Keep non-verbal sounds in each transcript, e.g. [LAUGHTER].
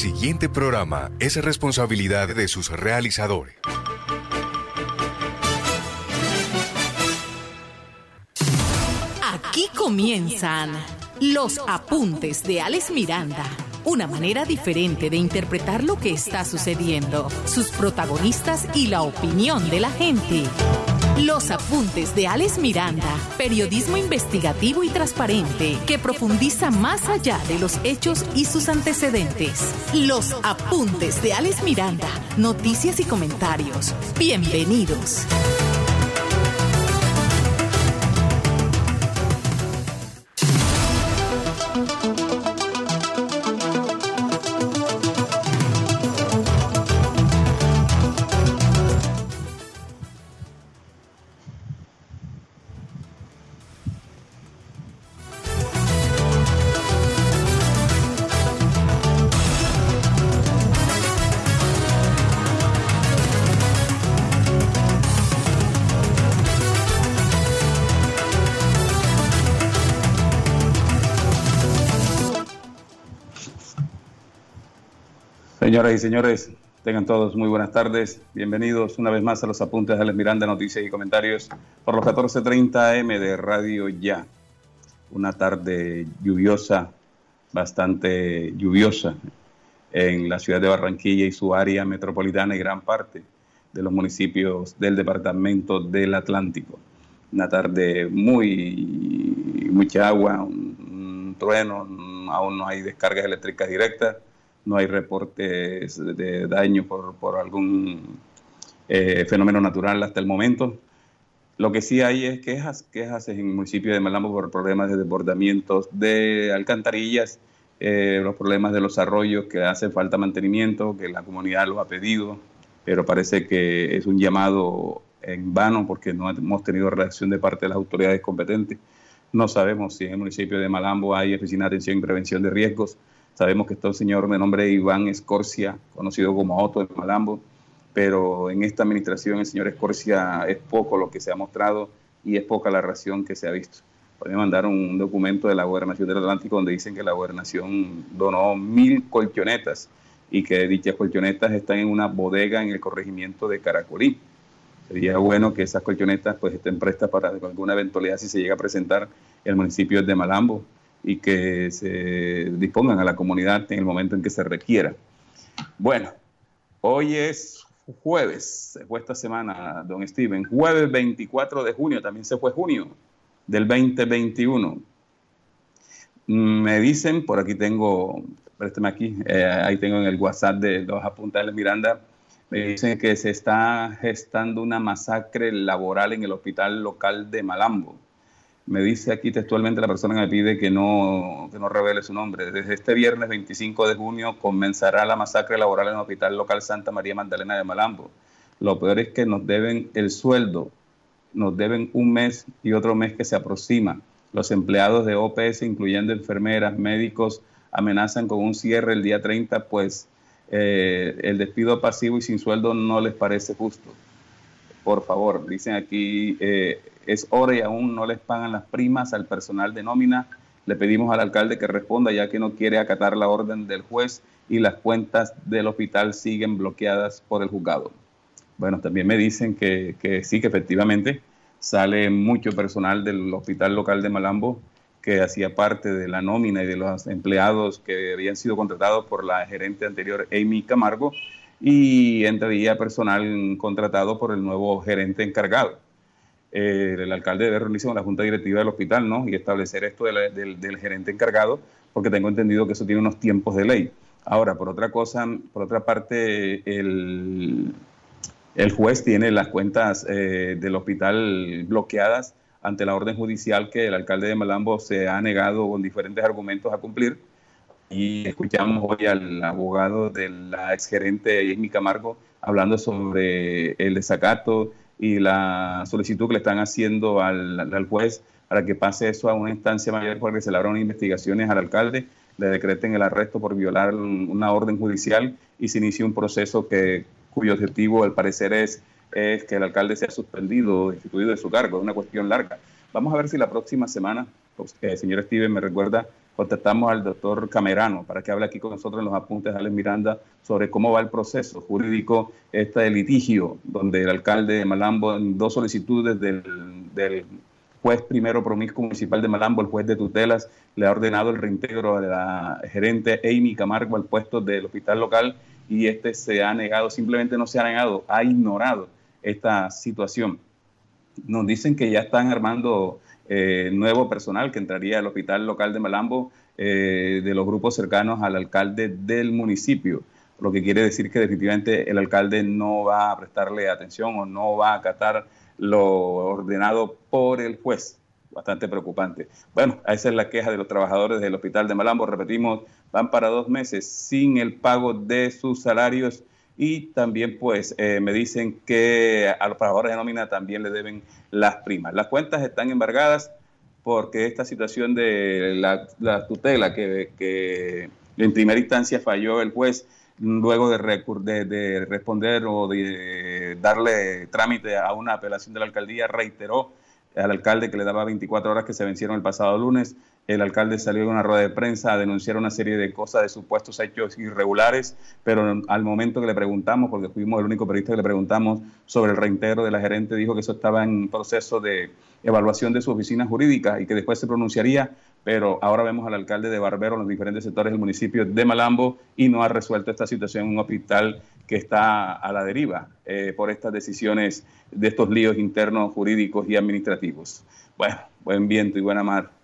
Siguiente programa es responsabilidad de sus realizadores. Aquí comienzan los apuntes de Alex Miranda. Una manera diferente de interpretar lo que está sucediendo, sus protagonistas y la opinión de la gente. Los apuntes de Alex Miranda, periodismo investigativo y transparente que profundiza más allá de los hechos y sus antecedentes. Los apuntes de Alex Miranda, noticias y comentarios. Bienvenidos. Señoras y señores, tengan todos muy buenas tardes. Bienvenidos una vez más a los apuntes de Alex Miranda, noticias y comentarios por los 14:30 AM de Radio Ya. Una tarde lluviosa, bastante lluviosa en la ciudad de Barranquilla y su área metropolitana y gran parte de los municipios del departamento del Atlántico. Una tarde muy mucha agua, un, un trueno, aún no hay descargas eléctricas directas no hay reportes de daño por, algún eh, fenómeno natural hasta el momento. Lo que sí hay es quejas, quejas en el municipio de Malambo por problemas de desbordamientos de alcantarillas, eh, los problemas de los arroyos que hace falta mantenimiento, que la comunidad lo ha pedido, pero parece que es un llamado en vano porque no hemos tenido reacción de parte de las autoridades competentes. No sabemos si en el municipio de Malambo hay oficina de atención y prevención de riesgos. Sabemos que está un señor de nombre Iván Escorcia, conocido como Otto de Malambo, pero en esta administración el señor Escorcia es poco lo que se ha mostrado y es poca la reacción que se ha visto. Pueden mandar un documento de la Gobernación del Atlántico donde dicen que la Gobernación donó mil colchonetas y que dichas colchonetas están en una bodega en el corregimiento de Caracolí. Sería bueno que esas colchonetas pues estén prestas para alguna eventualidad si se llega a presentar el municipio de Malambo y que se dispongan a la comunidad en el momento en que se requiera. Bueno, hoy es jueves, fue esta semana, don Steven, jueves 24 de junio, también se fue junio del 2021. Me dicen, por aquí tengo, présteme aquí, eh, ahí tengo en el WhatsApp de los apuntes de Miranda, me dicen que se está gestando una masacre laboral en el hospital local de Malambo me dice aquí textualmente la persona que me pide que no, que no revele su nombre. Desde este viernes 25 de junio comenzará la masacre laboral en el Hospital Local Santa María Magdalena de Malambo. Lo peor es que nos deben el sueldo, nos deben un mes y otro mes que se aproxima. Los empleados de OPS, incluyendo enfermeras, médicos, amenazan con un cierre el día 30, pues eh, el despido pasivo y sin sueldo no les parece justo. Por favor, dicen aquí, eh, es hora y aún no les pagan las primas al personal de nómina. Le pedimos al alcalde que responda ya que no quiere acatar la orden del juez y las cuentas del hospital siguen bloqueadas por el juzgado. Bueno, también me dicen que, sí, que efectivamente sale mucho personal del hospital local de Malambo que hacía parte de la nómina y de los empleados que habían sido contratados por la gerente anterior, Amy Camargo, y entraría personal contratado por el nuevo gerente encargado. Eh, el alcalde debe reunirse con la junta directiva del hospital ¿no? y establecer esto del, gerente encargado, porque tengo entendido que eso tiene unos tiempos de ley. Ahora, por otra cosa, por otra parte, el, juez tiene las cuentas eh, del hospital bloqueadas ante la orden judicial que el alcalde de Malambo se ha negado con diferentes argumentos a cumplir. y escuchamos hoy al abogado de la exgerente Amy Camargo hablando sobre el desacato y la solicitud que le están haciendo al, juez para que pase eso a una instancia mayor porque se le abran investigaciones al alcalde, le decreten el arresto por violar una orden judicial y se inicie un proceso que, cuyo objetivo al parecer es, es que el alcalde sea suspendido o destituido de su cargo. Es una cuestión larga. Vamos a ver si la próxima semana, pues, el señor Steven me recuerda, contactamos al doctor Camerano para que hable aquí con nosotros en los apuntes de Alex Miranda sobre cómo va el proceso jurídico este litigio, donde el alcalde de Malambo, en dos solicitudes del, juez primero promiscuo municipal de Malambo, el juez de tutelas, le ha ordenado el reintegro de la gerente Amy Camargo al puesto del hospital local y este se ha negado, simplemente no se ha negado, ha ignorado esta situación. Nos dicen que ya están armando eh, nuevo personal que entraría al hospital local de Malambo eh, de los grupos cercanos al alcalde del municipio, lo que quiere decir que definitivamente el alcalde no va a prestarle atención o no va a acatar lo ordenado por el juez. Bastante preocupante. Bueno, esa es la queja de los trabajadores del hospital de Malambo. Repetimos, van para dos meses sin el pago de sus salarios y también pues eh, me dicen que a los trabajadores de nómina también le deben las primas. Las cuentas están embargadas porque esta situación de la, tutela que, en primera instancia falló el juez luego de, de, responder o de darle trámite a una apelación de la alcaldía, reiteró al alcalde que le daba 24 horas que se vencieron el pasado lunes el alcalde salió en una rueda de prensa a denunciar una serie de cosas de supuestos hechos irregulares, pero al momento que le preguntamos, porque fuimos el único periodista que le preguntamos sobre el reintegro de la gerente, dijo que eso estaba en proceso de evaluación de su oficina jurídica y que después se pronunciaría, pero ahora vemos al alcalde de Barbero en los diferentes sectores del municipio de Malambo y no ha resuelto esta situación en un hospital que está a la deriva eh, por estas decisiones de estos líos internos jurídicos y administrativos. Bueno, buen viento y buena mar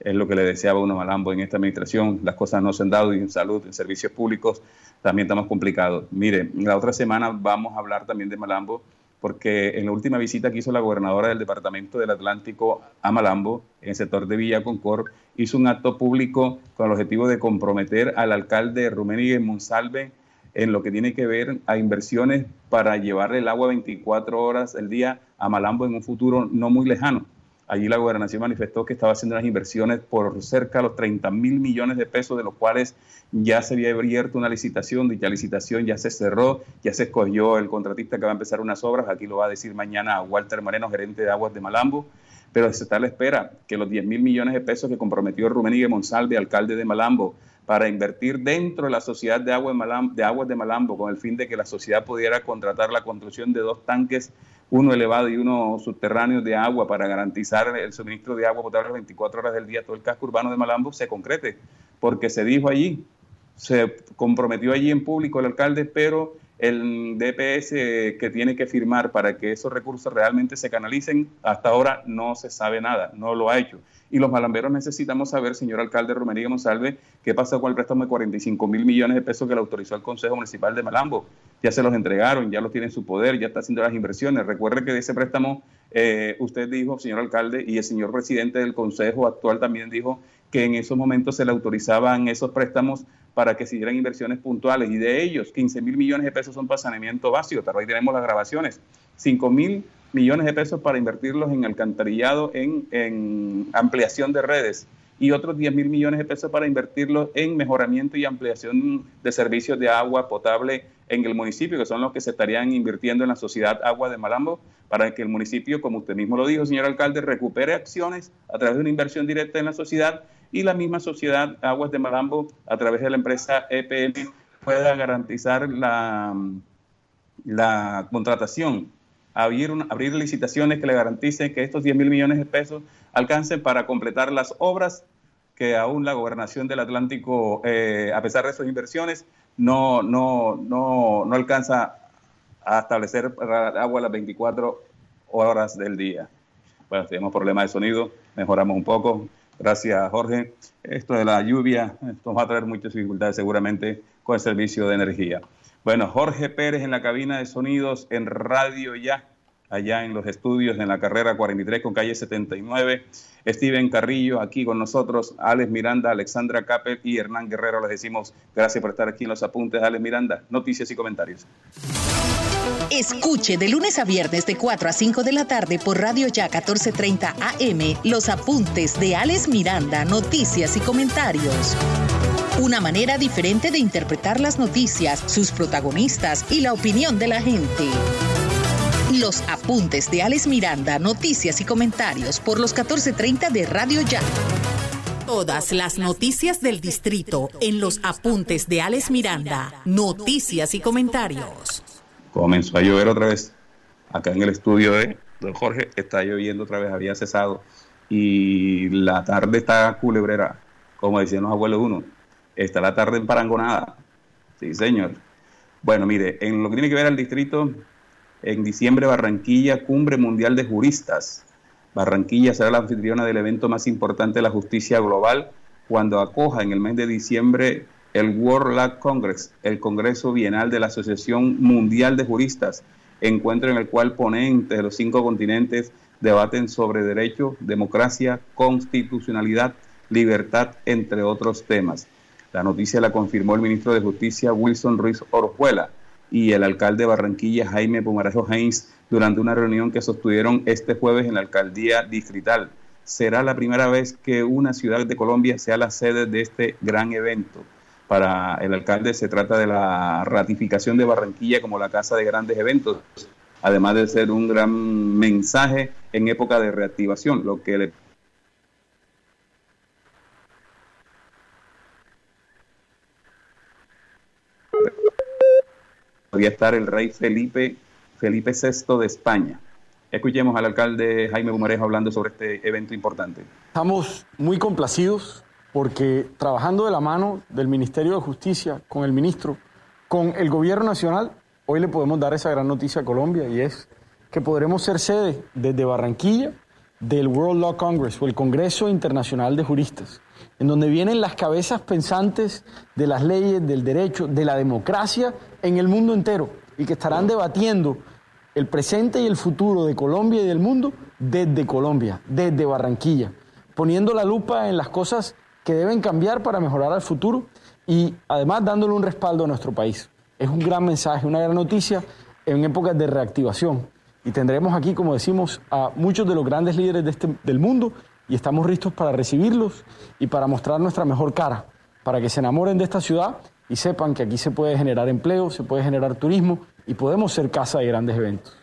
es lo que le deseaba uno Malambo en esta administración. Las cosas no se han dado y en salud, en servicios públicos, también estamos complicados. Mire, la otra semana vamos a hablar también de Malambo, porque en la última visita que hizo la gobernadora del Departamento del Atlántico a Malambo, en el sector de Villa Concord, hizo un acto público con el objetivo de comprometer al alcalde Rumén Monsalve en lo que tiene que ver a inversiones para llevarle el agua 24 horas al día a Malambo en un futuro no muy lejano. Allí la gobernación manifestó que estaba haciendo unas inversiones por cerca de los 30 mil millones de pesos, de los cuales ya se había abierto una licitación, dicha licitación ya se cerró, ya se escogió el contratista que va a empezar unas obras, aquí lo va a decir mañana Walter Moreno, gerente de Aguas de Malambo, pero se está a la espera que los 10 mil millones de pesos que comprometió Rumenigue Monsalve, alcalde de Malambo, para invertir dentro de la sociedad de, agua de, aguas de Malambo con el fin de que la sociedad pudiera contratar la construcción de dos tanques, uno elevado y uno subterráneo de agua para garantizar el suministro de agua potable 24 horas del día todo el casco urbano de Malambo, se concrete, porque se dijo allí, se comprometió allí en público el alcalde, pero el DPS que tiene que firmar para que esos recursos realmente se canalicen, hasta ahora no se sabe nada, no lo ha hecho. Y los malamberos necesitamos saber, señor alcalde Romería Monsalve, qué pasó con el préstamo de 45 mil millones de pesos que le autorizó el Consejo Municipal de Malambo. Ya se los entregaron, ya los tiene en su poder, ya está haciendo las inversiones. Recuerde que de ese préstamo eh, usted dijo, señor alcalde, y el señor presidente del Consejo actual también dijo que en esos momentos se le autorizaban esos préstamos para que se dieran inversiones puntuales y de ellos 15 mil millones de pesos son para saneamiento básico, pero ahí tenemos las grabaciones, 5 mil millones de pesos para invertirlos en alcantarillado, en, ampliación de redes y otros 10 mil millones de pesos para invertirlos en mejoramiento y ampliación de servicios de agua potable en el municipio, que son los que se estarían invirtiendo en la sociedad Agua de Malambo, para que el municipio, como usted mismo lo dijo, señor alcalde, recupere acciones a través de una inversión directa en la sociedad y la misma sociedad Aguas de Malambo, a través de la empresa EPM, pueda garantizar la, la contratación, abrir, abrir licitaciones que le garanticen que estos 10 mil millones de pesos alcancen para completar las obras que aún la gobernación del Atlántico, eh, a pesar de sus inversiones, no, no, no, no alcanza a establecer agua las 24 horas del día. Bueno, tenemos problemas de sonido, mejoramos un poco, Gracias, Jorge. Esto de la lluvia, esto va a traer muchas dificultades seguramente con el servicio de energía. Bueno, Jorge Pérez en la cabina de sonidos en Radio Ya. allá en los estudios en la carrera 43 con calle 79. Steven Carrillo aquí con nosotros, Alex Miranda, Alexandra Capel y Hernán Guerrero. Les decimos gracias por estar aquí en los apuntes. Alex Miranda, noticias y comentarios. Escuche de lunes a viernes de 4 a 5 de la tarde por Radio Ya 1430 AM los apuntes de Alex Miranda, noticias y comentarios. Una manera diferente de interpretar las noticias, sus protagonistas y la opinión de la gente. Los apuntes de Alex Miranda, noticias y comentarios por los 14:30 de Radio Ya. Todas las noticias del distrito en los apuntes de Alex Miranda, noticias y comentarios. Comenzó a llover otra vez. Acá en el estudio de don Jorge está lloviendo otra vez, había cesado. Y la tarde está culebrera, como decían los abuelos uno. Está la tarde emparangonada. Sí, señor. Bueno, mire, en lo que tiene que ver al distrito, en diciembre, Barranquilla, Cumbre Mundial de Juristas. Barranquilla será la anfitriona del evento más importante de la justicia global cuando acoja en el mes de diciembre el World Law Congress, el Congreso Bienal de la Asociación Mundial de Juristas, encuentro en el cual ponentes de los cinco continentes debaten sobre derecho, democracia, constitucionalidad, libertad, entre otros temas. La noticia la confirmó el ministro de Justicia Wilson Ruiz Orjuela y el alcalde de Barranquilla, Jaime Pumarejo Haynes, durante una reunión que sostuvieron este jueves en la alcaldía distrital. Será la primera vez que una ciudad de Colombia sea la sede de este gran evento. Para el alcalde se trata de la ratificación de Barranquilla como la casa de grandes eventos, además de ser un gran mensaje en época de reactivación, lo que le podría estar el rey Felipe, Felipe VI de España. Escuchemos al alcalde Jaime Bumarejo hablando sobre este evento importante. Estamos muy complacidos porque trabajando de la mano del Ministerio de Justicia con el ministro, con el gobierno nacional, hoy le podemos dar esa gran noticia a Colombia y es que podremos ser sede desde Barranquilla del World Law Congress o el Congreso Internacional de Juristas, en donde vienen las cabezas pensantes de las leyes, del derecho, de la democracia en el mundo entero y que estarán debatiendo el presente y el futuro de Colombia y del mundo desde Colombia, desde Barranquilla, poniendo la lupa en las cosas que deben cambiar para mejorar al futuro y además dándole un respaldo a nuestro país. Es un gran mensaje, una gran noticia en épocas de reactivación. Y tendremos aquí, como decimos, a muchos de los grandes líderes de este, del mundo y estamos listos para recibirlos y para mostrar nuestra mejor cara, para que se enamoren de esta ciudad y sepan que aquí se puede generar empleo, se puede generar turismo y podemos ser casa de grandes eventos.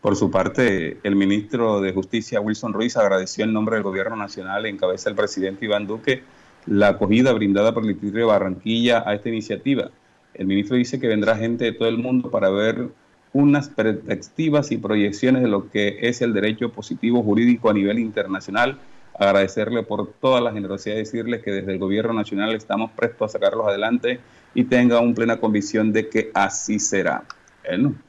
Por su parte, el ministro de Justicia, Wilson Ruiz, agradeció en nombre del Gobierno Nacional, en cabeza del presidente Iván Duque, la acogida brindada por el Distrito de Barranquilla a esta iniciativa. El ministro dice que vendrá gente de todo el mundo para ver unas perspectivas y proyecciones de lo que es el derecho positivo jurídico a nivel internacional agradecerle por toda la generosidad y decirle que desde el gobierno nacional estamos prestos a sacarlos adelante y tenga una plena convicción de que así será.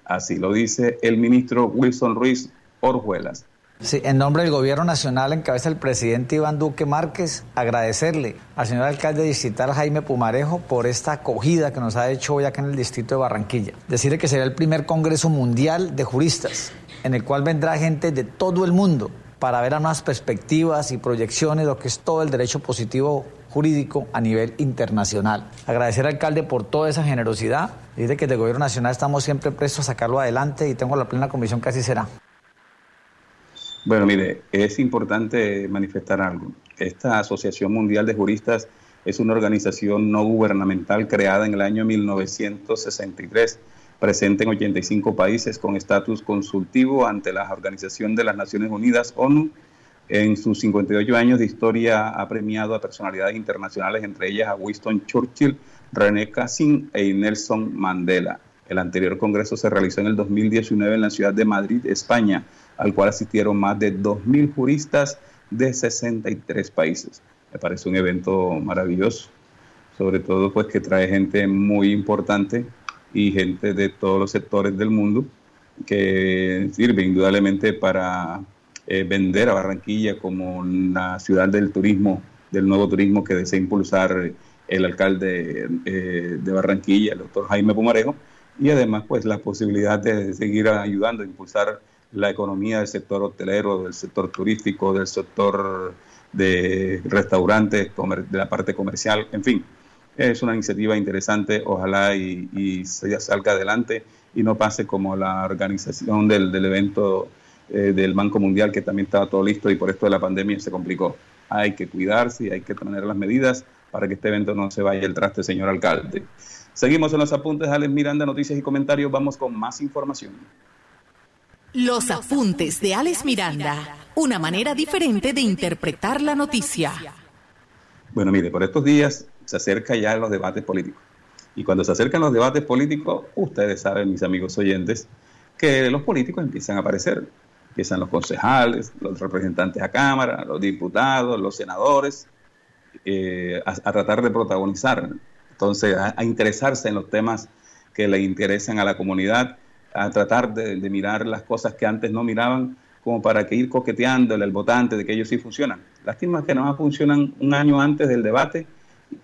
Así lo dice el ministro Wilson Ruiz Orjuelas. Sí, en nombre del Gobierno Nacional, en cabeza del presidente Iván Duque Márquez, agradecerle al señor alcalde distrital Jaime Pumarejo por esta acogida que nos ha hecho hoy acá en el distrito de Barranquilla. Decirle que será el primer Congreso Mundial de Juristas, en el cual vendrá gente de todo el mundo para ver a unas perspectivas y proyecciones lo que es todo el derecho positivo jurídico a nivel internacional. Agradecer al alcalde por toda esa generosidad. Dice que el Gobierno Nacional estamos siempre prestos a sacarlo adelante y tengo la plena convicción que así será. Bueno, mire, es importante manifestar algo. Esta Asociación Mundial de Juristas es una organización no gubernamental creada en el año 1963 presente en 85 países con estatus consultivo ante la Organización de las Naciones Unidas, ONU. En sus 58 años de historia ha premiado a personalidades internacionales, entre ellas a Winston Churchill, René Cassin y Nelson Mandela. El anterior congreso se realizó en el 2019 en la ciudad de Madrid, España, al cual asistieron más de 2.000 juristas de 63 países. Me parece un evento maravilloso, sobre todo pues que trae gente muy importante y gente de todos los sectores del mundo que sirve indudablemente para eh, vender a Barranquilla como la ciudad del turismo, del nuevo turismo que desea impulsar el alcalde eh, de Barranquilla, el doctor Jaime Pumarejo, y además pues la posibilidad de seguir ayudando a impulsar la economía del sector hotelero, del sector turístico, del sector de restaurantes, de la parte comercial, en fin. Es una iniciativa interesante, ojalá y, y salga adelante y no pase como la organización del, del evento eh, del Banco Mundial, que también estaba todo listo y por esto de la pandemia se complicó. Hay que cuidarse y hay que tener las medidas para que este evento no se vaya el traste, señor alcalde. Seguimos en los apuntes, Alex Miranda, noticias y comentarios. Vamos con más información. Los apuntes de Alex Miranda, una manera diferente de interpretar la noticia. Bueno, mire, por estos días se acerca ya los debates políticos. Y cuando se acercan los debates políticos, ustedes saben, mis amigos oyentes, que los políticos empiezan a aparecer. Empiezan los concejales, los representantes a Cámara, los diputados, los senadores, eh, a, tratar de protagonizar, entonces a, interesarse en los temas que le interesan a la comunidad, a tratar de, mirar las cosas que antes no miraban, como para que ir coqueteándole al votante de que ellos sí funcionan. Lástima que no funcionan un año antes del debate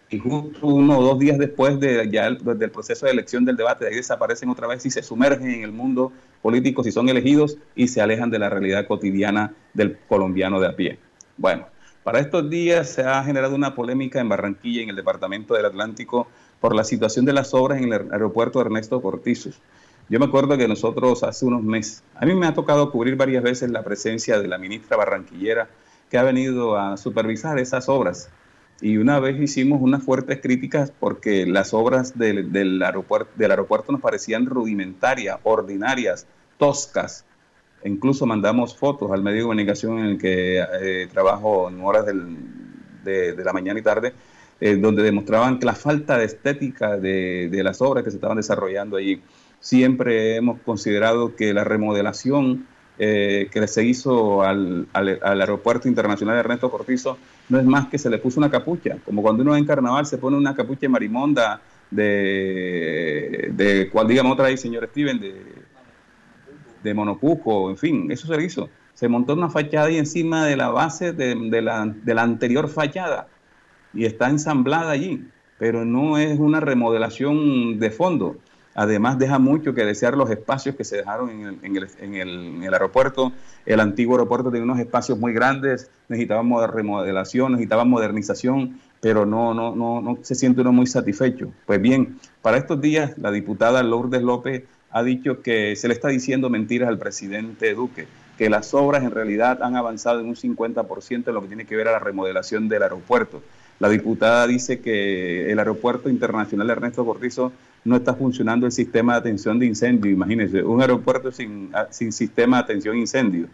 y justo uno o dos días después de ya el, del proceso de elección del debate, de ahí desaparecen otra vez y se sumergen en el mundo político si son elegidos y se alejan de la realidad cotidiana del colombiano de a pie. Bueno, para estos días se ha generado una polémica en Barranquilla, en el departamento del Atlántico, por la situación de las obras en el aeropuerto Ernesto Cortizos. Yo me acuerdo que nosotros hace unos meses, a mí me ha tocado cubrir varias veces la presencia de la ministra barranquillera que ha venido a supervisar esas obras. Y una vez hicimos unas fuertes críticas porque las obras del, aeropuerto, del aeropuerto nos parecían rudimentarias, ordinarias, toscas, incluso mandamos fotos al medio de comunicación en el que eh, trabajo en horas de, la mañana y tarde, eh, donde demostraban la falta de estética de, las obras que se estaban desarrollando allí. Siempre hemos considerado que la remodelación eh, que se hizo al, aeropuerto internacional de Ernesto Cortizo no es más que se le puso una capucha, como cuando uno en carnaval se pone una capucha marimonda de, de cual digamos otra vez, señor Steven, de de en fin, eso se hizo. Se montó una fachada ahí encima de la base de, la, de la anterior fachada y está ensamblada allí, pero no es una remodelación de fondo. Además, deja mucho que desear los espacios que se dejaron en el, en el, en el, aeropuerto. El antiguo aeropuerto tenía unos espacios muy grandes, necesitábamos remodelación, necesitaba modernización, pero no, no, no, no se siente uno muy satisfecho. Pues bien, para estos días, la diputada Lourdes López ha dicho que se le está diciendo mentiras al presidente Duque, que las obras en realidad han avanzado en un 50% en lo que tiene que ver a la remodelación del aeropuerto. La diputada dice que el aeropuerto internacional Ernesto Cortizo no está funcionando el sistema de atención de incendio. Imagínense, un aeropuerto sin, ah, sin sistema de atención incendio.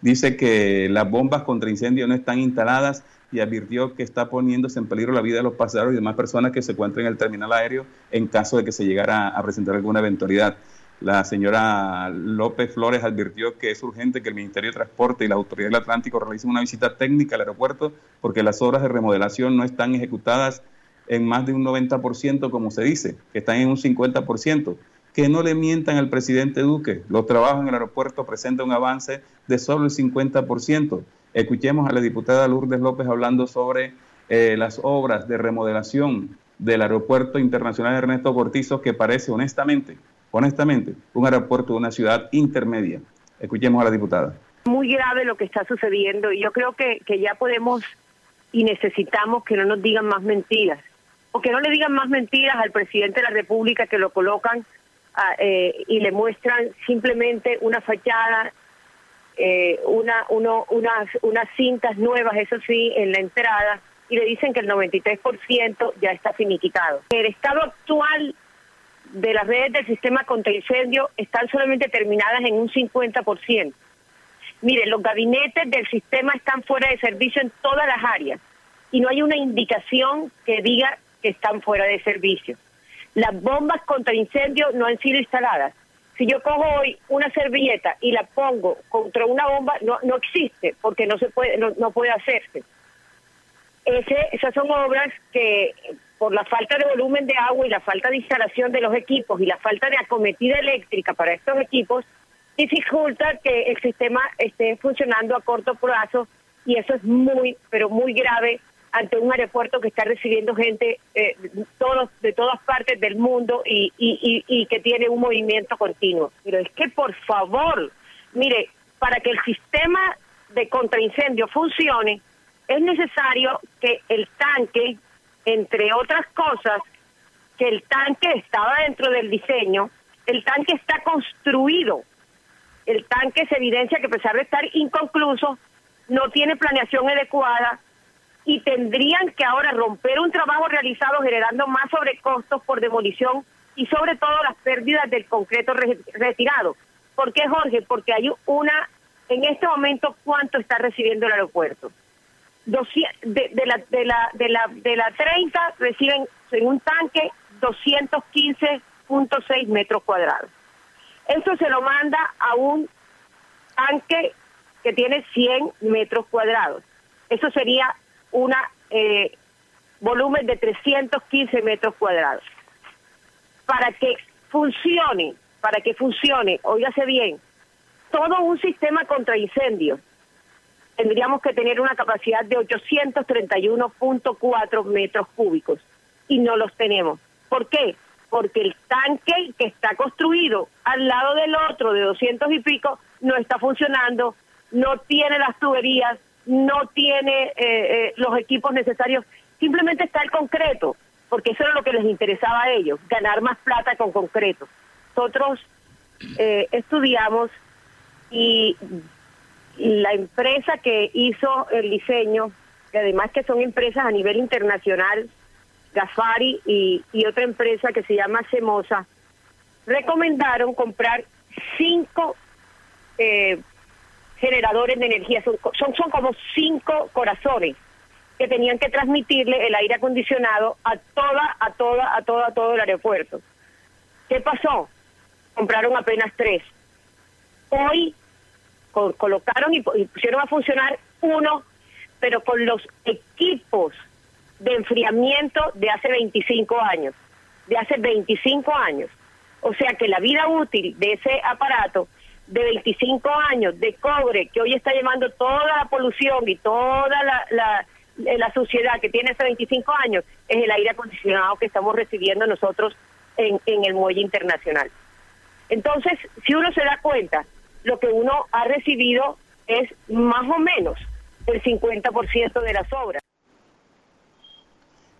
Dice que las bombas contra incendio no están instaladas y advirtió que está poniéndose en peligro la vida de los pasajeros y demás personas que se encuentran en el terminal aéreo en caso de que se llegara a presentar alguna eventualidad. La señora López Flores advirtió que es urgente que el Ministerio de Transporte y la Autoridad del Atlántico realicen una visita técnica al aeropuerto porque las obras de remodelación no están ejecutadas en más de un 90%, como se dice, que están en un 50%. Que no le mientan al presidente Duque. Los trabajos en el aeropuerto presentan un avance de solo el 50%. Escuchemos a la diputada Lourdes López hablando sobre eh, las obras de remodelación del aeropuerto internacional Ernesto Cortizo, que parece honestamente honestamente, un aeropuerto de una ciudad intermedia. Escuchemos a la diputada. Muy grave lo que está sucediendo y yo creo que, que ya podemos y necesitamos que no nos digan más mentiras o que no le digan más mentiras al presidente de la República que lo colocan ah, eh, y le muestran simplemente una fachada, eh, una, uno, unas, unas cintas nuevas, eso sí, en la entrada y le dicen que el 93% ya está finiquitado. El estado actual de las redes del sistema contra incendio están solamente terminadas en un 50%. Mire, los gabinetes del sistema están fuera de servicio en todas las áreas y no hay una indicación que diga que están fuera de servicio. Las bombas contra incendio no han sido instaladas. Si yo cojo hoy una servilleta y la pongo contra una bomba, no, no existe porque no se puede, no, no puede hacerse. Ese, esas son obras que por la falta de volumen de agua y la falta de instalación de los equipos y la falta de acometida eléctrica para estos equipos, dificulta que el sistema esté funcionando a corto plazo y eso es muy, pero muy grave ante un aeropuerto que está recibiendo gente eh, todos, de todas partes del mundo y, y, y, que tiene un movimiento continuo. Pero es que, por favor, mire, para que el sistema de contraincendio funcione, es necesario que el tanque, entre otras cosas, que el tanque estaba dentro del diseño, el tanque está construido. El tanque se evidencia que a pesar de estar inconcluso, no tiene planeación adecuada, y tendrían que ahora romper un trabajo realizado generando más sobrecostos por demolición y sobre todo las pérdidas del concreto retirado. ¿Por qué, Jorge? Porque hay una, en este momento, ¿cuánto está recibiendo el aeropuerto? de, la, de, la, de, la, de la 30 reciben en un tanque 215.6 metros cuadrados. Eso se lo manda a un tanque que tiene 100 metros cuadrados. Eso sería una eh, volumen de 315 metros cuadrados. Para que funcione, para que funcione, óigase bien, todo un sistema contra incendios, tendríamos que tener una capacidad de 831.4 metros cúbicos y no los tenemos. ¿Por qué? Porque el tanque que está construido al lado del otro de 200 y pico no está funcionando, no tiene las tuberías, no tiene eh, eh, los equipos necesarios, simplemente está el concreto, porque eso era lo que les interesaba a ellos, ganar más plata con concreto. Nosotros eh, estudiamos y la empresa que hizo el diseño, que además que son empresas a nivel internacional, Gafari y, otra empresa que se llama Semosa, recomendaron comprar cinco eh, generadores de energía, son, son, como cinco corazones que tenían que transmitirle el aire acondicionado a toda, a toda, a toda, a todo el aeropuerto. ¿Qué pasó? Compraron apenas tres. Hoy colocaron y, pusieron a funcionar uno, pero con los equipos de enfriamiento de hace 25 años, de hace 25 años. O sea que la vida útil de ese aparato de 25 años de cobre que hoy está llevando toda la polución y toda la, la, la suciedad que tiene hace 25 años es el aire acondicionado que estamos recibiendo nosotros en, en el muelle internacional. Entonces, si uno se da cuenta, lo que uno ha recibido es más o menos el 50% de las obras.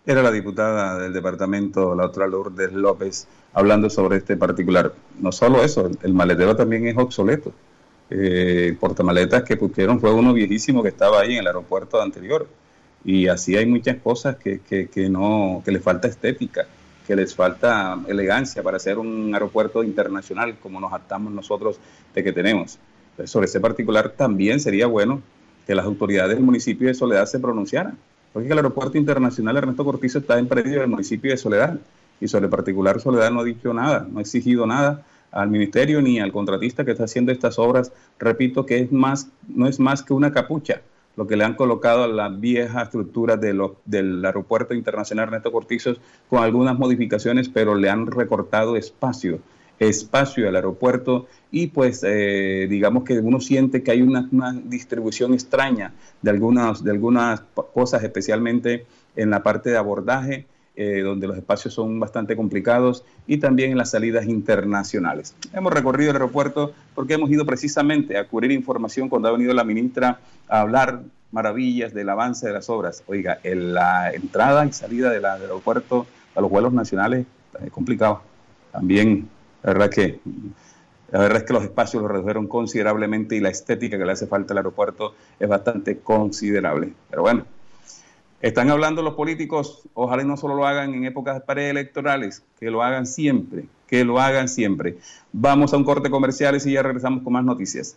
Era la diputada del departamento, la otra Lourdes López, hablando sobre este particular. No solo eso, el maletero también es obsoleto. Eh, portamaletas que pusieron fue uno viejísimo que estaba ahí en el aeropuerto anterior. Y así hay muchas cosas que, que, no, que les falta estética, que les falta elegancia para ser un aeropuerto internacional como nos hartamos nosotros de que tenemos. sobre ese particular también sería bueno que las autoridades del municipio de Soledad se pronunciaran, porque el aeropuerto internacional Ernesto Cortizo está en predio del municipio de Soledad y sobre particular Soledad no ha dicho nada, no ha exigido nada al ministerio ni al contratista que está haciendo estas obras. Repito que es más, no es más que una capucha lo que le han colocado a la vieja estructura de del aeropuerto internacional Ernesto Cortizos con algunas modificaciones, pero le han recortado espacio espacio al aeropuerto y pues eh, digamos que uno siente que hay una, una, distribución extraña de algunas, de algunas cosas, especialmente en la parte de abordaje eh, donde los espacios son bastante complicados, y también en las salidas internacionales. Hemos recorrido el aeropuerto porque hemos ido precisamente a cubrir información cuando ha venido la ministra a hablar maravillas del avance de las obras. Oiga, la entrada y salida del aeropuerto a los vuelos nacionales es complicado. También, la verdad que la verdad es que los espacios los redujeron considerablemente y la estética que le hace falta al aeropuerto es bastante considerable. Pero bueno, están hablando los políticos, ojalá no solo lo hagan en épocas preelectorales, que lo hagan siempre, que lo hagan siempre. Vamos a un corte comercial y ya regresamos con más noticias.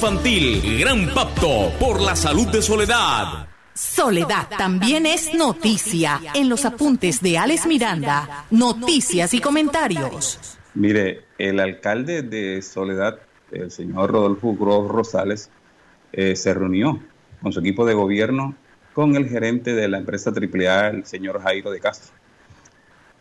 infantil. Gran pacto por la salud de Soledad. Soledad también es noticia en los apuntes de Alex Miranda. Noticias y comentarios. Mire, el alcalde de Soledad, el señor Rodolfo Gross Rosales, eh, se reunió con su equipo de gobierno con el gerente de la empresa AAA, el señor Jairo de Castro.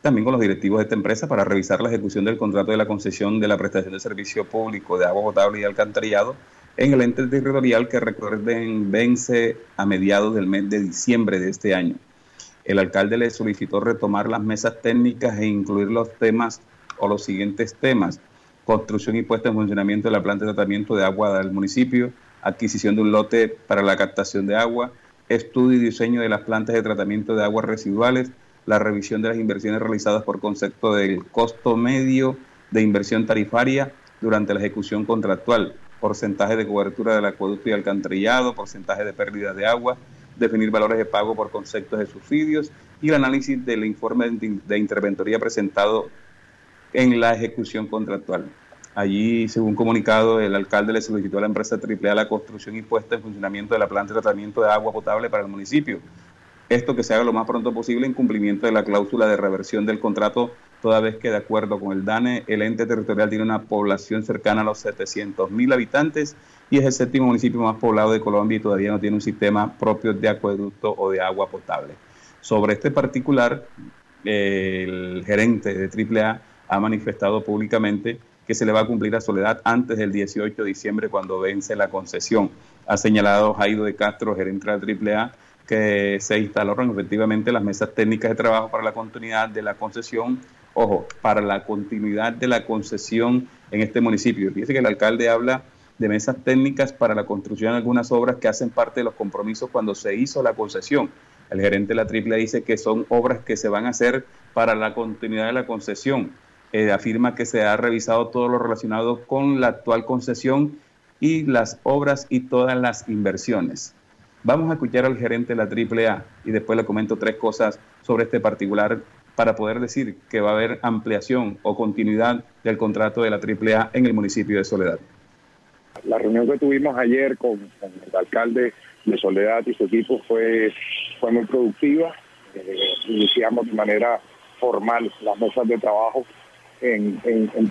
También con los directivos de esta empresa para revisar la ejecución del contrato de la concesión de la prestación de servicio público de agua potable y alcantarillado en el ente territorial que recuerden vence a mediados del mes de diciembre de este año. El alcalde le solicitó retomar las mesas técnicas e incluir los temas o los siguientes temas. Construcción y puesta en funcionamiento de la planta de tratamiento de agua del municipio, adquisición de un lote para la captación de agua, estudio y diseño de las plantas de tratamiento de aguas residuales, la revisión de las inversiones realizadas por concepto del costo medio de inversión tarifaria durante la ejecución contractual, porcentaje de cobertura del acueducto y alcantarillado, porcentaje de pérdida de agua, definir valores de pago por conceptos de subsidios y el análisis del informe de interventoría presentado en la ejecución contractual. Allí, según comunicado, el alcalde le solicitó a la empresa AAA la construcción y puesta en funcionamiento de la planta de tratamiento de agua potable para el municipio. Esto que se haga lo más pronto posible en cumplimiento de la cláusula de reversión del contrato toda vez que de acuerdo con el DANE, el ente territorial tiene una población cercana a los 700 mil habitantes y es el séptimo municipio más poblado de Colombia y todavía no tiene un sistema propio de acueducto o de agua potable. Sobre este particular, el gerente de AAA ha manifestado públicamente que se le va a cumplir a Soledad antes del 18 de diciembre cuando vence la concesión. Ha señalado Jaido de Castro, gerente de AAA, que se instalaron efectivamente las mesas técnicas de trabajo para la continuidad de la concesión ojo, para la continuidad de la concesión en este municipio. Fíjese que el alcalde habla de mesas técnicas para la construcción de algunas obras que hacen parte de los compromisos cuando se hizo la concesión. El gerente de la triple dice que son obras que se van a hacer para la continuidad de la concesión. Eh, afirma que se ha revisado todo lo relacionado con la actual concesión y las obras y todas las inversiones. Vamos a escuchar al gerente de la AAA y después le comento tres cosas sobre este particular para poder decir que va a haber ampliación o continuidad del contrato de la AAA en el municipio de Soledad. La reunión que tuvimos ayer con, el alcalde de Soledad y su equipo fue, fue muy productiva. Eh, iniciamos de manera formal las mesas de trabajo en,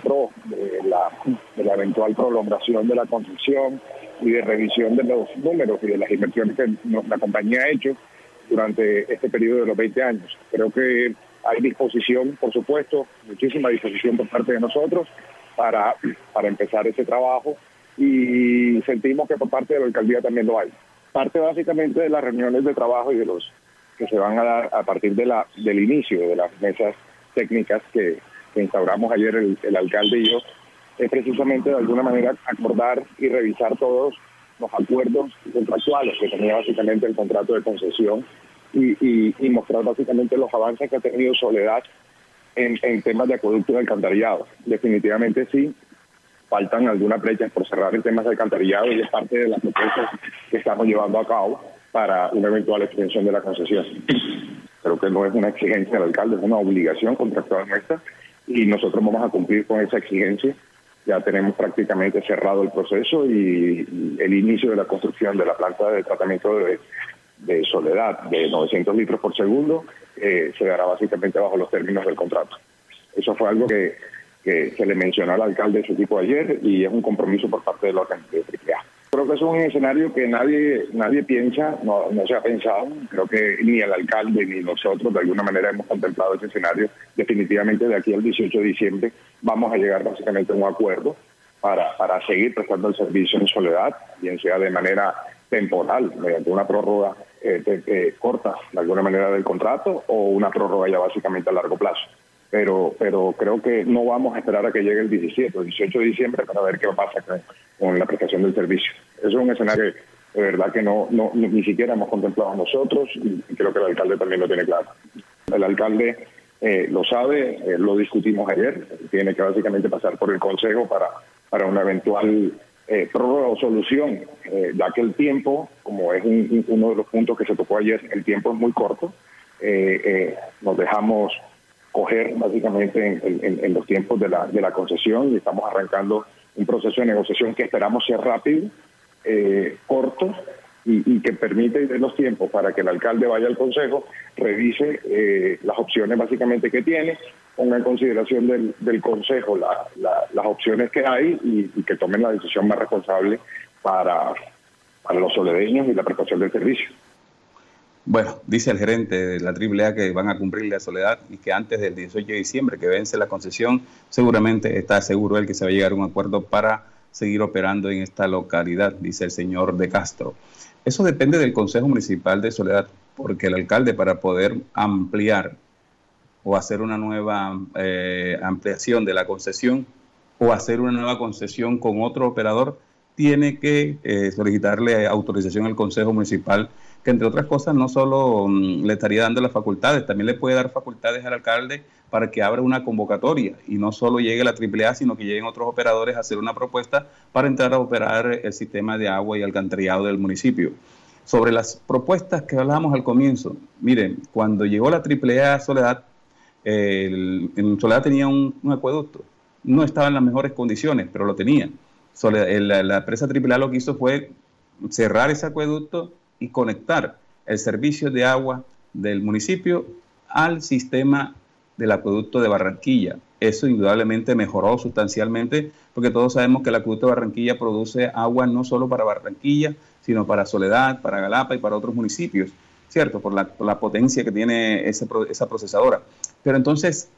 pro de la, de la eventual prolongación de la construcción y de revisión de los números y de las inversiones que la compañía ha hecho durante este periodo de los 20 años. Creo que hay disposición, por supuesto, muchísima disposición por parte de nosotros para, para empezar ese trabajo y sentimos que por parte de la alcaldía también lo hay. Parte básicamente de las reuniones de trabajo y de los que se van a dar a partir de la, del inicio de las mesas técnicas que, instauramos ayer el, el alcalde y yo, es precisamente de alguna manera acordar y revisar todos los acuerdos contractuales que tenía básicamente el contrato de concesión y, mostrar básicamente los avances que ha tenido Soledad en, temas de acueducto y alcantarillado. Definitivamente sí, faltan algunas brechas por cerrar en temas de alcantarillado y es parte de las propuestas que estamos llevando a cabo para una eventual extensión de la concesión. Creo que no es una exigencia del alcalde, es una obligación contractual nuestra y nosotros vamos a cumplir con esa exigencia. Ya tenemos prácticamente cerrado el proceso y el inicio de la construcción de la planta de tratamiento de de soledad de 900 litros por segundo eh, se dará básicamente bajo los términos del contrato. Eso fue algo que, se le mencionó al alcalde de su equipo ayer y es un compromiso por parte de la organización AAA. creo que es un escenario que nadie nadie piensa, no, no se ha pensado. Creo que ni el alcalde ni nosotros de alguna manera hemos contemplado ese escenario. Definitivamente de aquí al 18 de diciembre vamos a llegar básicamente a un acuerdo para, para seguir prestando el servicio en soledad, bien sea de manera temporal, mediante una prórroga eh, eh, corta de alguna manera del contrato o una prórroga ya básicamente a largo plazo. Pero, pero creo que no vamos a esperar a que llegue el 17 o 18 de diciembre para ver qué pasa con, la prestación del servicio. Eso es un escenario de verdad que no, no ni siquiera hemos contemplado nosotros y creo que el alcalde también lo tiene claro. El alcalde eh, lo sabe, lo discutimos ayer, tiene que básicamente pasar por el Consejo para, para una eventual eh, o solución, eh, ya que el tiempo, como es uno de los puntos que se tocó ayer, el tiempo es muy corto, eh, eh, nos dejamos coger básicamente en, los tiempos de la, de la concesión y estamos arrancando un proceso de negociación que esperamos sea rápido, corto y, que permite los tiempos para que el alcalde vaya al consejo, revise las opciones básicamente que tiene ponga en consideración del, Consejo las opciones que hay y, que tomen la decisión más responsable para, para los soledeños y la prestación del servicio. Bueno, dice el gerente de la AAA que van a cumplir la soledad y que antes del 18 de diciembre, que vence la concesión, seguramente está seguro él que se va a llegar a un acuerdo para seguir operando en esta localidad, dice el señor de Castro. Eso depende del Consejo Municipal de Soledad, porque el alcalde para poder ampliar o hacer una nueva eh, ampliación de la concesión o hacer una nueva concesión con otro operador, tiene que eh, solicitarle autorización al Consejo Municipal, que entre otras cosas no solo mm, le estaría dando las facultades, también le puede dar facultades al alcalde para que abra una convocatoria y no solo llegue la AAA, sino que lleguen otros operadores a hacer una propuesta para entrar a operar el sistema de agua y alcantarillado del municipio. Sobre las propuestas que hablábamos al comienzo, miren, cuando llegó la AAA Soledad, el, en Soledad tenía un, acueducto. No estaba en las mejores condiciones, pero lo tenía. la, empresa AAA lo que hizo fue cerrar ese acueducto y conectar el servicio de agua del municipio al sistema del acueducto de Barranquilla. Eso indudablemente mejoró sustancialmente porque todos sabemos que el acueducto de Barranquilla produce agua no solo para Barranquilla, sino para Soledad, para Galapa y para otros municipios. ¿cierto? Por la, potencia que tiene esa procesadora. Pero entonces,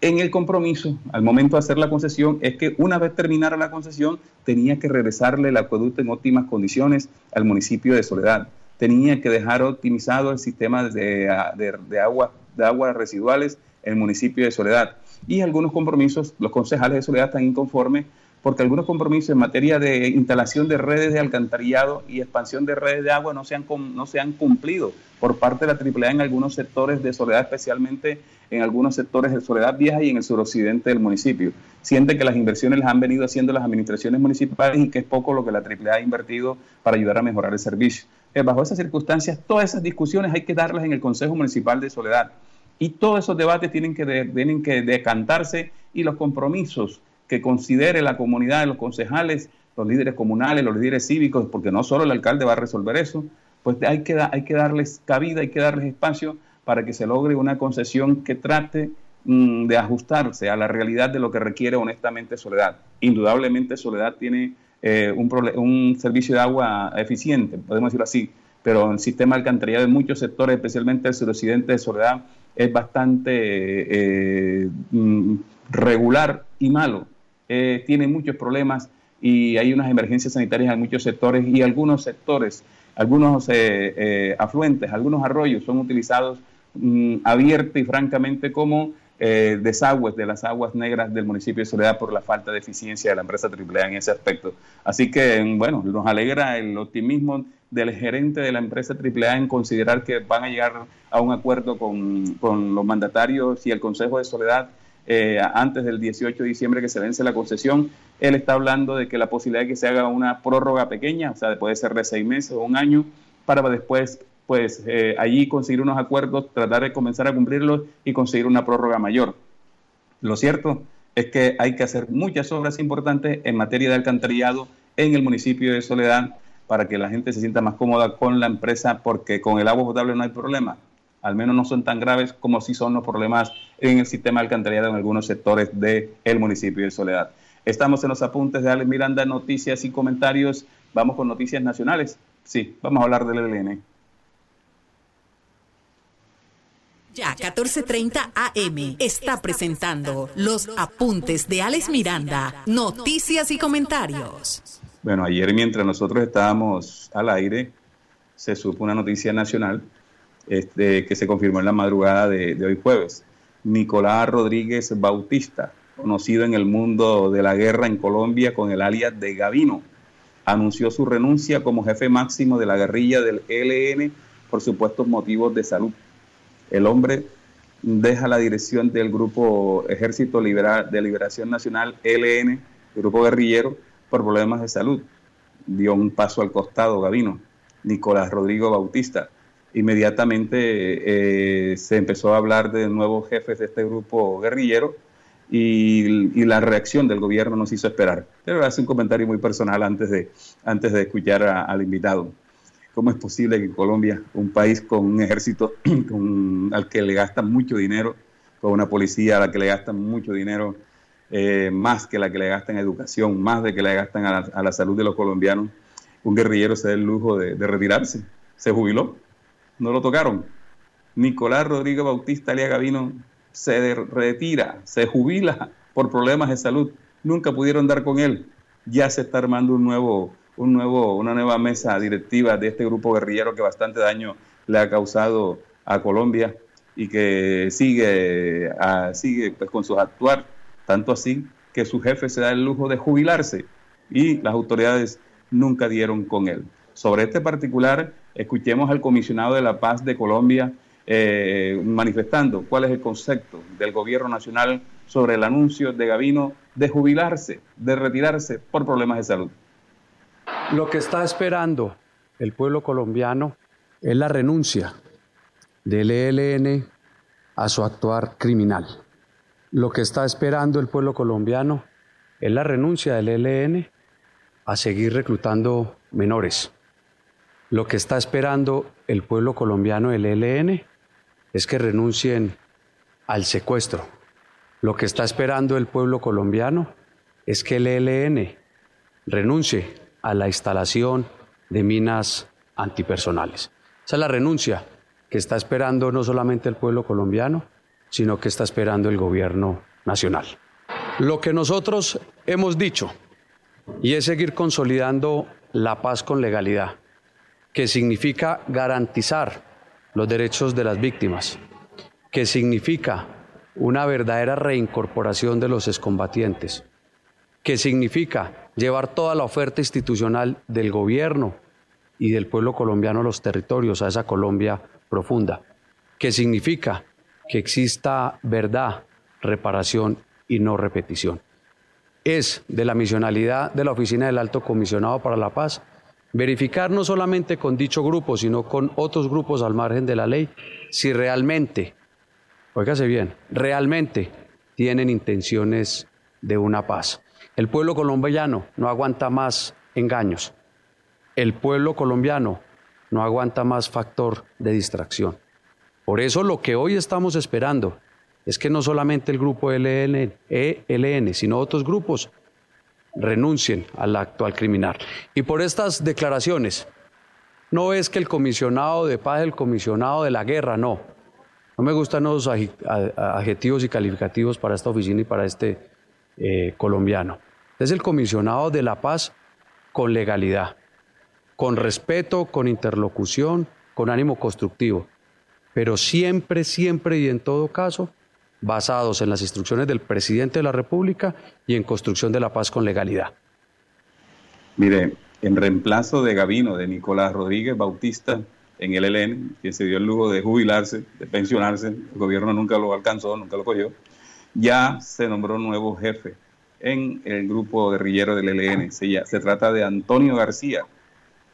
en el compromiso, al momento de hacer la concesión, es que una vez terminara la concesión, tenía que regresarle el acueducto en óptimas condiciones al municipio de Soledad. Tenía que dejar optimizado el sistema de, de, de agua, de aguas residuales en el municipio de Soledad. Y algunos compromisos, los concejales de Soledad están inconformes porque algunos compromisos en materia de instalación de redes de alcantarillado y expansión de redes de agua no se han, no se han cumplido por parte de la AAA en algunos sectores de Soledad, especialmente en algunos sectores de Soledad Vieja y en el suroccidente del municipio. Siente que las inversiones las han venido haciendo las administraciones municipales y que es poco lo que la AAA ha invertido para ayudar a mejorar el servicio. Eh, bajo esas circunstancias, todas esas discusiones hay que darlas en el Consejo Municipal de Soledad. Y todos esos debates tienen que, que decantarse y los compromisos que considere la comunidad los concejales, los líderes comunales, los líderes cívicos, porque no solo el alcalde va a resolver eso, pues hay que, hay que darles cabida, hay que darles espacio para que se logre una concesión que trate mm, de ajustarse a la realidad de lo que requiere honestamente Soledad. Indudablemente Soledad tiene eh, un, servicio de agua eficiente, podemos decirlo así, pero el sistema alcantarillado en muchos sectores, especialmente el suroccidente de Soledad, es bastante eh, mm, regular y malo. Eh, tiene muchos problemas y hay unas emergencias sanitarias en muchos sectores y algunos sectores, algunos afluentes, algunos arroyos son utilizados mm, abiertos y francamente como desagües de las aguas negras del municipio de Soledad por la falta de eficiencia de la empresa AAA en ese aspecto. Así que, bueno, nos alegra el optimismo del gerente de la empresa AAA en considerar que van a llegar a un acuerdo con, con los mandatarios y el Consejo de Soledad eh, antes del 18 de diciembre que se vence la concesión. Él está hablando de que la posibilidad de que se haga una prórroga pequeña, o sea, puede ser de seis meses o un año, para después, pues, eh, allí conseguir unos acuerdos, tratar de comenzar a cumplirlos y conseguir una prórroga mayor. Lo cierto es que hay que hacer muchas obras importantes en materia de alcantarillado en el municipio de Soledad para que la gente se sienta más cómoda con la empresa, porque con el agua potable no hay problema al menos no son tan graves como si son los problemas en el sistema alcantarillado en algunos sectores del municipio de Soledad. Estamos en los apuntes de Alex Miranda, noticias y comentarios. Vamos con noticias nacionales. Sí, vamos a hablar del ELN. Ya 14:30 AM está presentando los apuntes de Alex Miranda, noticias y comentarios. Bueno, ayer mientras nosotros estábamos al aire, se supo una noticia nacional este, que se confirmó en la madrugada de, hoy jueves. Nicolás Rodríguez Bautista, conocido en el mundo de la guerra en Colombia con el alias de Gavino, anunció su renuncia como jefe máximo de la guerrilla del ELN por supuestos motivos de salud el hombre deja la dirección del grupo Ejército de Liberación Nacional, LN, grupo guerrillero, por problemas de salud. Dio un paso al costado, Gavino, Nicolás Rodrigo Bautista. Inmediatamente eh, se empezó a hablar de nuevos jefes de este grupo guerrillero y, la reacción del gobierno nos hizo esperar. Pero hace un comentario muy personal antes de, antes de escuchar al invitado. ¿Cómo es posible que Colombia, un país con un ejército [CLEARS THROAT] al que le gastan mucho dinero, con una policía a la que le gastan mucho dinero, eh, más que la que le gastan educación, más de que le gastan a la, salud de los colombianos, un guerrillero se da el lujo de, retirarse? Se jubiló, no lo tocaron. Nicolás Rodríguez Bautista Alia Gavino se retira, se jubila por problemas de salud. Nunca pudieron dar con él. Ya se está armando un nuevo un nuevo, una nueva mesa directiva de este grupo guerrillero que bastante daño le ha causado a Colombia y que sigue, sigue pues, con sus actuar, tanto así que su jefe se da el lujo de jubilarse y las autoridades nunca dieron con él. Sobre este particular, escuchemos al comisionado de la paz de Colombia eh, manifestando cuál es el concepto del gobierno nacional sobre el anuncio de Gavino de jubilarse, de retirarse por problemas de salud. Lo que está esperando el pueblo colombiano es la renuncia del ELN a su actuar criminal. Lo que está esperando el pueblo colombiano es la renuncia del ELN a seguir reclutando menores. Lo que está esperando el pueblo colombiano del ELN es que renuncien al secuestro. Lo que está esperando el pueblo colombiano es que el ELN renuncie a la instalación de minas antipersonales. Esa es la renuncia que está esperando no solamente el pueblo colombiano, sino que está esperando el gobierno nacional. Lo que nosotros hemos dicho, y es seguir consolidando la paz con legalidad, que significa garantizar los derechos de las víctimas, que significa una verdadera reincorporación de los excombatientes, que significa llevar toda la oferta institucional del gobierno y del pueblo colombiano a los territorios, a esa Colombia profunda, que significa que exista verdad, reparación y no repetición. Es de la misionalidad de la Oficina del Alto Comisionado para la Paz verificar no solamente con dicho grupo, sino con otros grupos al margen de la ley, si realmente, óigase bien, realmente tienen intenciones de una paz. El pueblo colombiano no aguanta más engaños. El pueblo colombiano no aguanta más factor de distracción. Por eso lo que hoy estamos esperando es que no solamente el grupo ELN, ELN sino otros grupos renuncien al actual criminal. Y por estas declaraciones, no es que el comisionado de paz, el comisionado de la guerra, no. No me gustan los adjetivos y calificativos para esta oficina y para este eh, colombiano. Es el comisionado de la paz con legalidad, con respeto, con interlocución, con ánimo constructivo, pero siempre, siempre y en todo caso basados en las instrucciones del presidente de la República y en construcción de la paz con legalidad. Mire, en reemplazo de Gavino, de Nicolás Rodríguez Bautista, en el ELN, que se dio el lujo de jubilarse, de pensionarse, el gobierno nunca lo alcanzó, nunca lo cogió, ya se nombró nuevo jefe en el grupo guerrillero del ELN. Se, se trata de Antonio García,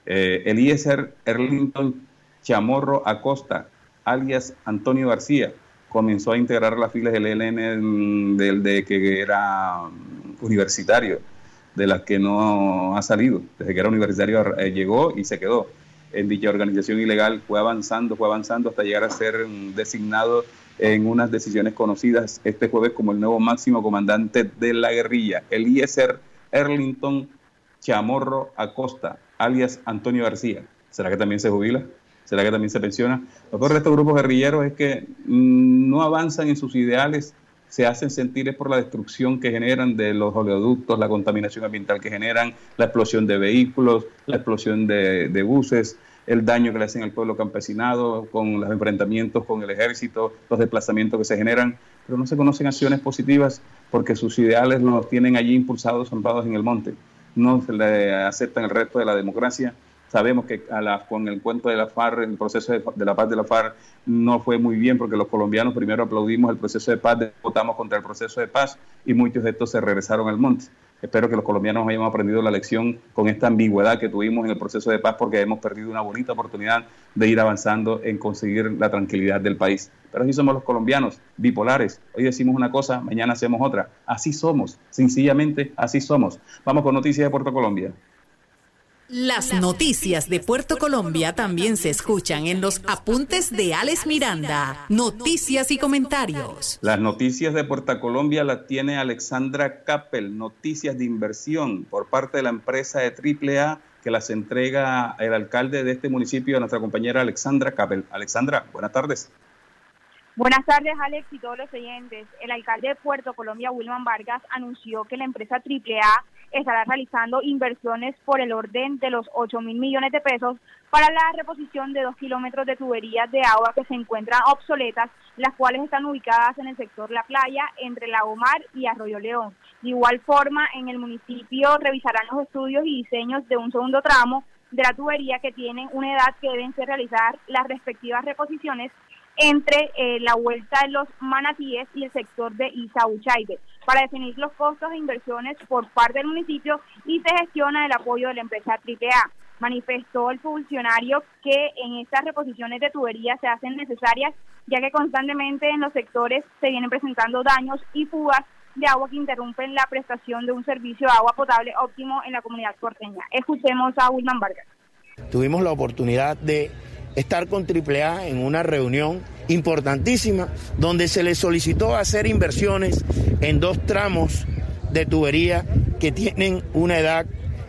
eh, Eliezer Erlington Chamorro Acosta, alias Antonio García, comenzó a integrar las filas del ELN del que era mm, universitario, de las que no ha salido. Desde que era universitario eh, llegó y se quedó en dicha organización ilegal, fue avanzando, fue avanzando hasta llegar a ser designado en unas decisiones conocidas este jueves como el nuevo máximo comandante de la guerrilla, el ISR Erlington Chamorro Acosta, alias Antonio García. ¿Será que también se jubila? ¿Será que también se pensiona? Lo peor de estos grupos guerrilleros es que mm, no avanzan en sus ideales, se hacen sentir es por la destrucción que generan de los oleoductos, la contaminación ambiental que generan, la explosión de vehículos, la explosión de, buses, el daño que le hacen al pueblo campesinado, con los enfrentamientos con el ejército, los desplazamientos que se generan, pero no se conocen acciones positivas porque sus ideales los tienen allí impulsados, ampados en el monte. No se le aceptan el resto de la democracia. Sabemos que a la, con el cuento de la FARC, el proceso de, de, la paz de la FARC no fue muy bien porque los colombianos primero aplaudimos el proceso de paz, votamos contra el proceso de paz y muchos de estos se regresaron al monte. Espero que los colombianos hayamos aprendido la lección con esta ambigüedad que tuvimos en el proceso de paz porque hemos perdido una bonita oportunidad de ir avanzando en conseguir la tranquilidad del país. Pero así somos los colombianos, bipolares. Hoy decimos una cosa, mañana hacemos otra. Así somos, sencillamente así somos. Vamos con noticias de Puerto Colombia. Las noticias de Puerto Colombia también se escuchan en los apuntes de Alex Miranda. Noticias y comentarios. Las noticias de Puerto Colombia las tiene Alexandra Capel. Noticias de inversión por parte de la empresa de AAA que las entrega el alcalde de este municipio, nuestra compañera Alexandra Capel. Alexandra, buenas tardes. Buenas tardes, Alex y todos los oyentes. El alcalde de Puerto Colombia, Wilman Vargas, anunció que la empresa AAA estará realizando inversiones por el orden de los 8 mil millones de pesos para la reposición de dos kilómetros de tuberías de agua que se encuentran obsoletas, las cuales están ubicadas en el sector La Playa, entre Lagomar y Arroyo León. De igual forma, en el municipio revisarán los estudios y diseños de un segundo tramo de la tubería que tienen una edad que deben ser realizar las respectivas reposiciones entre eh, la vuelta de los manatíes y el sector de Isaúchaibe para definir los costos de inversiones por parte del municipio y se gestiona el apoyo de la empresa AAA. Manifestó el funcionario que en estas reposiciones de tuberías se hacen necesarias ya que constantemente en los sectores se vienen presentando daños y fugas de agua que interrumpen la prestación de un servicio de agua potable óptimo en la comunidad porteña. Escuchemos a Wilman Vargas. Tuvimos la oportunidad de estar con AAA en una reunión importantísima donde se le solicitó hacer inversiones en dos tramos de tubería que tienen una edad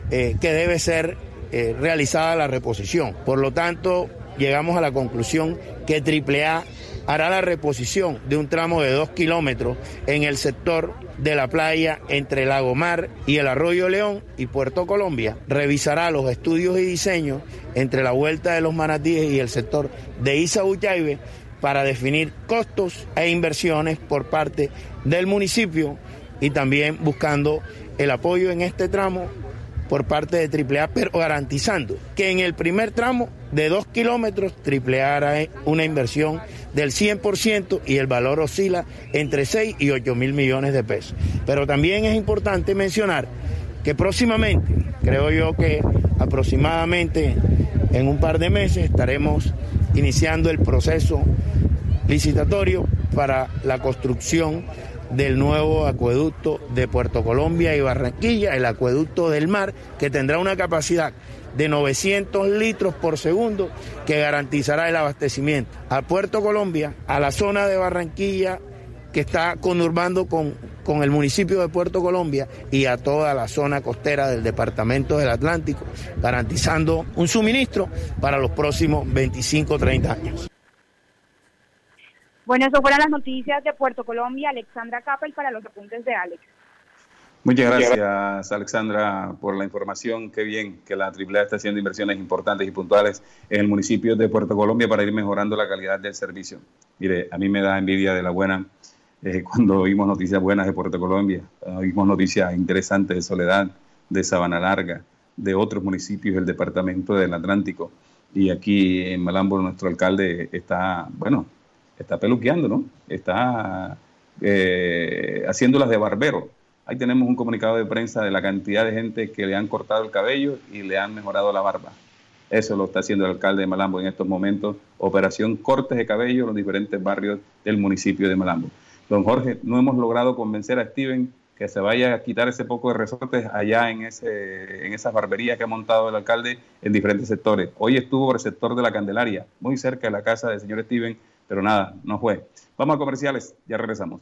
eh, que debe ser eh, realizada la reposición. Por lo tanto, llegamos a la conclusión que AAA hará la reposición de un tramo de dos kilómetros en el sector de la playa entre Lagomar y el Arroyo León y Puerto Colombia. Revisará los estudios y diseños entre la vuelta de los manatíes y el sector de Isa para definir costos e inversiones por parte del municipio y también buscando el apoyo en este tramo por parte de AAA, pero garantizando que en el primer tramo de dos kilómetros AAA hará una inversión del 100% y el valor oscila entre 6 y 8 mil millones de pesos. Pero también es importante mencionar que próximamente, creo yo que aproximadamente en un par de meses estaremos iniciando el proceso licitatorio para la construcción del nuevo acueducto de Puerto Colombia y Barranquilla, el acueducto del mar, que tendrá una capacidad de 900 litros por segundo que garantizará el abastecimiento a Puerto Colombia, a la zona de Barranquilla que está conurbando con, con el municipio de Puerto Colombia y a toda la zona costera del departamento del Atlántico, garantizando un suministro para los próximos 25 o 30 años. Bueno, eso fueron las noticias de Puerto Colombia. Alexandra Capel para los apuntes de Alex. Muchas gracias, Alexandra, por la información. Qué bien que la AAA está haciendo inversiones importantes y puntuales en el municipio de Puerto Colombia para ir mejorando la calidad del servicio. Mire, a mí me da envidia de la buena eh, cuando oímos noticias buenas de Puerto Colombia. Oímos noticias interesantes de Soledad, de Sabana Larga, de otros municipios del departamento del Atlántico. Y aquí en Malambo nuestro alcalde está, bueno, está peluqueando, ¿no? Está eh, haciéndolas de barbero. Ahí tenemos un comunicado de prensa de la cantidad de gente que le han cortado el cabello y le han mejorado la barba. Eso lo está haciendo el alcalde de Malambo en estos momentos. Operación cortes de cabello en los diferentes barrios del municipio de Malambo. Don Jorge, no hemos logrado convencer a Steven que se vaya a quitar ese poco de resortes allá en, ese, en esas barberías que ha montado el alcalde en diferentes sectores. Hoy estuvo por el sector de la Candelaria, muy cerca de la casa del señor Steven, pero nada, no fue. Vamos a comerciales, ya regresamos.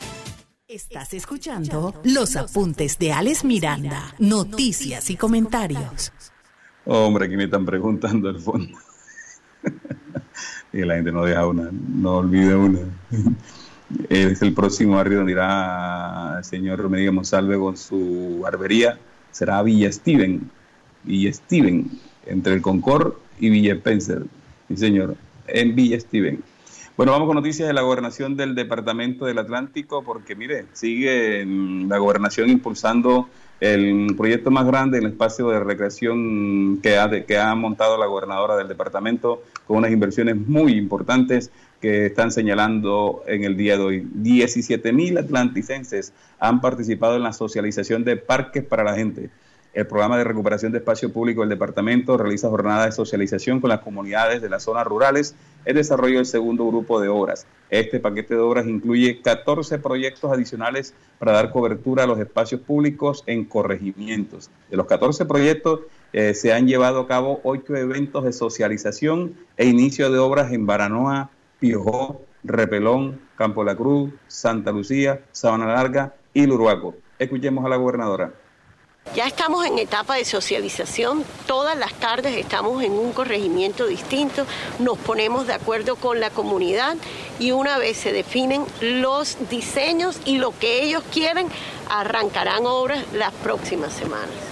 Estás escuchando los apuntes de Alex Miranda, noticias y comentarios. Hombre, aquí me están preguntando el fondo. [LAUGHS] y la gente no deja una, no olvida una. es el próximo barrio donde irá el señor Remedio Monsalve con su barbería. Será Villa Steven. Villa Steven, entre el Concord y Villa Spencer. Sí, señor, en Villa Steven. Bueno, vamos con noticias de la gobernación del Departamento del Atlántico, porque mire, sigue la gobernación impulsando el proyecto más grande en el espacio de recreación que ha, que ha montado la gobernadora del departamento, con unas inversiones muy importantes que están señalando en el día de hoy. 17 mil atlanticenses han participado en la socialización de parques para la gente. El programa de recuperación de espacio público del departamento realiza jornadas de socialización con las comunidades de las zonas rurales en desarrollo del segundo grupo de obras. Este paquete de obras incluye 14 proyectos adicionales para dar cobertura a los espacios públicos en corregimientos. De los 14 proyectos eh, se han llevado a cabo ocho eventos de socialización e inicio de obras en Baranoa, Piojó, Repelón, Campo La Cruz, Santa Lucía, Sabana Larga y Luruaco. Escuchemos a la gobernadora. Ya estamos en etapa de socialización, todas las tardes estamos en un corregimiento distinto, nos ponemos de acuerdo con la comunidad y una vez se definen los diseños y lo que ellos quieren, arrancarán obras las próximas semanas.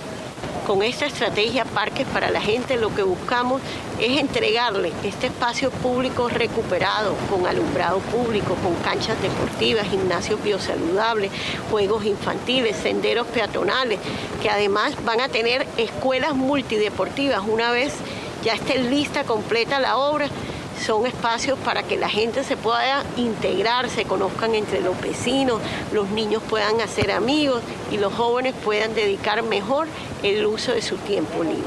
Con esta estrategia Parques para la Gente lo que buscamos es entregarle este espacio público recuperado con alumbrado público, con canchas deportivas, gimnasios biosaludables, juegos infantiles, senderos peatonales, que además van a tener escuelas multideportivas. Una vez ya esté lista completa la obra son espacios para que la gente se pueda integrar, se conozcan entre los vecinos, los niños puedan hacer amigos y los jóvenes puedan dedicar mejor el uso de su tiempo libre.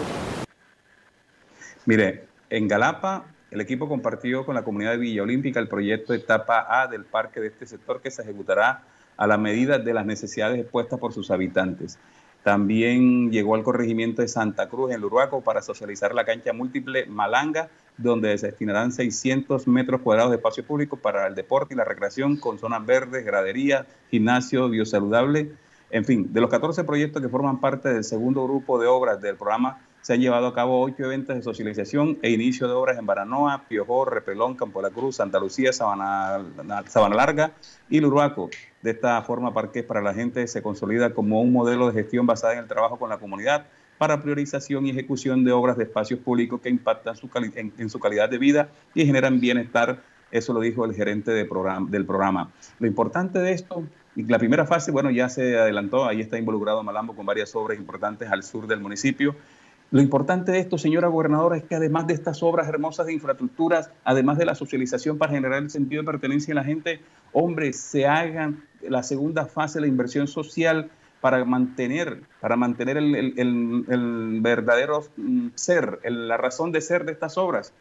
Mire, en Galapa el equipo compartió con la comunidad de Villa Olímpica el proyecto etapa A del parque de este sector que se ejecutará a la medida de las necesidades expuestas por sus habitantes. También llegó al corregimiento de Santa Cruz en Luruaco para socializar la cancha múltiple Malanga donde se destinarán 600 metros cuadrados de espacio público para el deporte y la recreación con zonas verdes, gradería, gimnasio, biosaludable. En fin, de los 14 proyectos que forman parte del segundo grupo de obras del programa, se han llevado a cabo ocho eventos de socialización e inicio de obras en Baranoa, Piojó, Repelón, Campo de la Cruz, Santa Lucía, Sabana, Larga y Luruaco. De esta forma, Parques para la Gente se consolida como un modelo de gestión basada en el trabajo con la comunidad, para priorización y ejecución de obras de espacios públicos que impactan su en, su calidad de vida y generan bienestar. Eso lo dijo el gerente del programa. Lo importante de esto, y la primera fase, bueno, ya se adelantó, ahí está involucrado Malambo con varias obras importantes al sur del municipio. Lo importante de esto, señora gobernadora, es que además de estas obras hermosas de infraestructuras, además de la socialización para generar el sentido de pertenencia en la gente, hombre, se hagan la segunda fase la inversión social para mantener, para mantener el, verdadero mm, ser, la razón de ser de estas obras.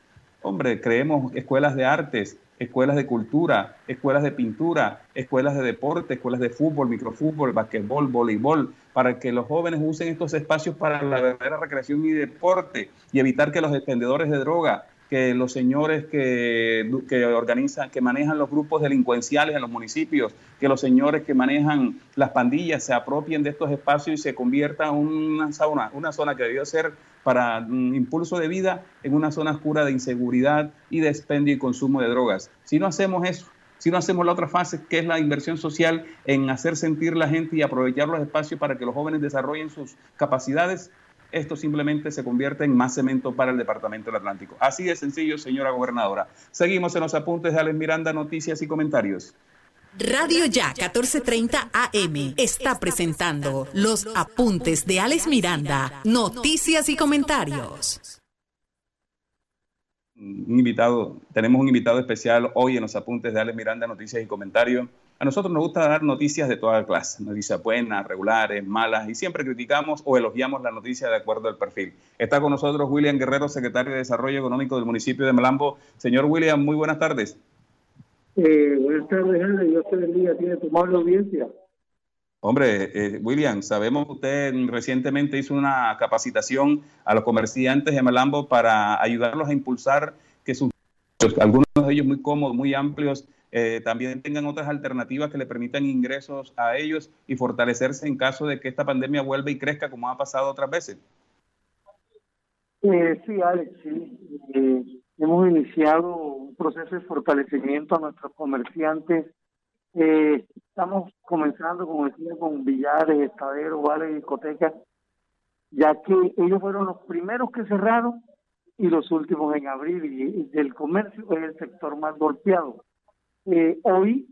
Hombre, creemos escuelas de artes, escuelas de cultura, escuelas de pintura, escuelas de deporte, escuelas de fútbol, microfútbol, basquetbol, voleibol, para que los jóvenes usen estos espacios para la verdadera recreación y deporte y evitar que los expendedores de droga que los señores que, que, organizan, que manejan los grupos delincuenciales en los municipios, que los señores que manejan las pandillas se apropien de estos espacios y se conviertan en una zona, una zona que debió ser para un impulso de vida en una zona oscura de inseguridad y de expendio y consumo de drogas. Si no hacemos eso, si no hacemos la otra fase, que es la inversión social en hacer sentir la gente y aprovechar los espacios para que los jóvenes desarrollen sus capacidades, esto simplemente se convierte en más cemento para el Departamento del Atlántico. Así de sencillo, señora gobernadora. Seguimos en los apuntes de Alex Miranda, noticias y comentarios. Radio Ya 1430 AM está presentando los apuntes de Alex Miranda, noticias y comentarios. Un invitado, tenemos un invitado especial hoy en los apuntes de Alex Miranda, noticias y comentarios. A nosotros nos gusta dar noticias de toda clase, noticias buenas, regulares, malas, y siempre criticamos o elogiamos la noticia de acuerdo al perfil. Está con nosotros William Guerrero, secretario de Desarrollo Económico del municipio de Malambo. Señor William, muy buenas tardes. Eh, buenas tardes, Ana. Yo te bendiga, tiene tu amable audiencia. Hombre, eh, William, sabemos que usted recientemente hizo una capacitación a los comerciantes de Malambo para ayudarlos a impulsar que sus algunos de ellos muy cómodos, muy amplios, eh, también tengan otras alternativas que le permitan ingresos a ellos y fortalecerse en caso de que esta pandemia vuelva y crezca como ha pasado otras veces. Eh, sí, Alex, sí. Eh, hemos iniciado un proceso de fortalecimiento a nuestros comerciantes. estamos comenzando, como decía, con billares, estaderos, bares, discotecas, ya que ellos fueron los primeros que cerraron y los últimos en abrir, y, del comercio es el sector más golpeado. Eh, hoy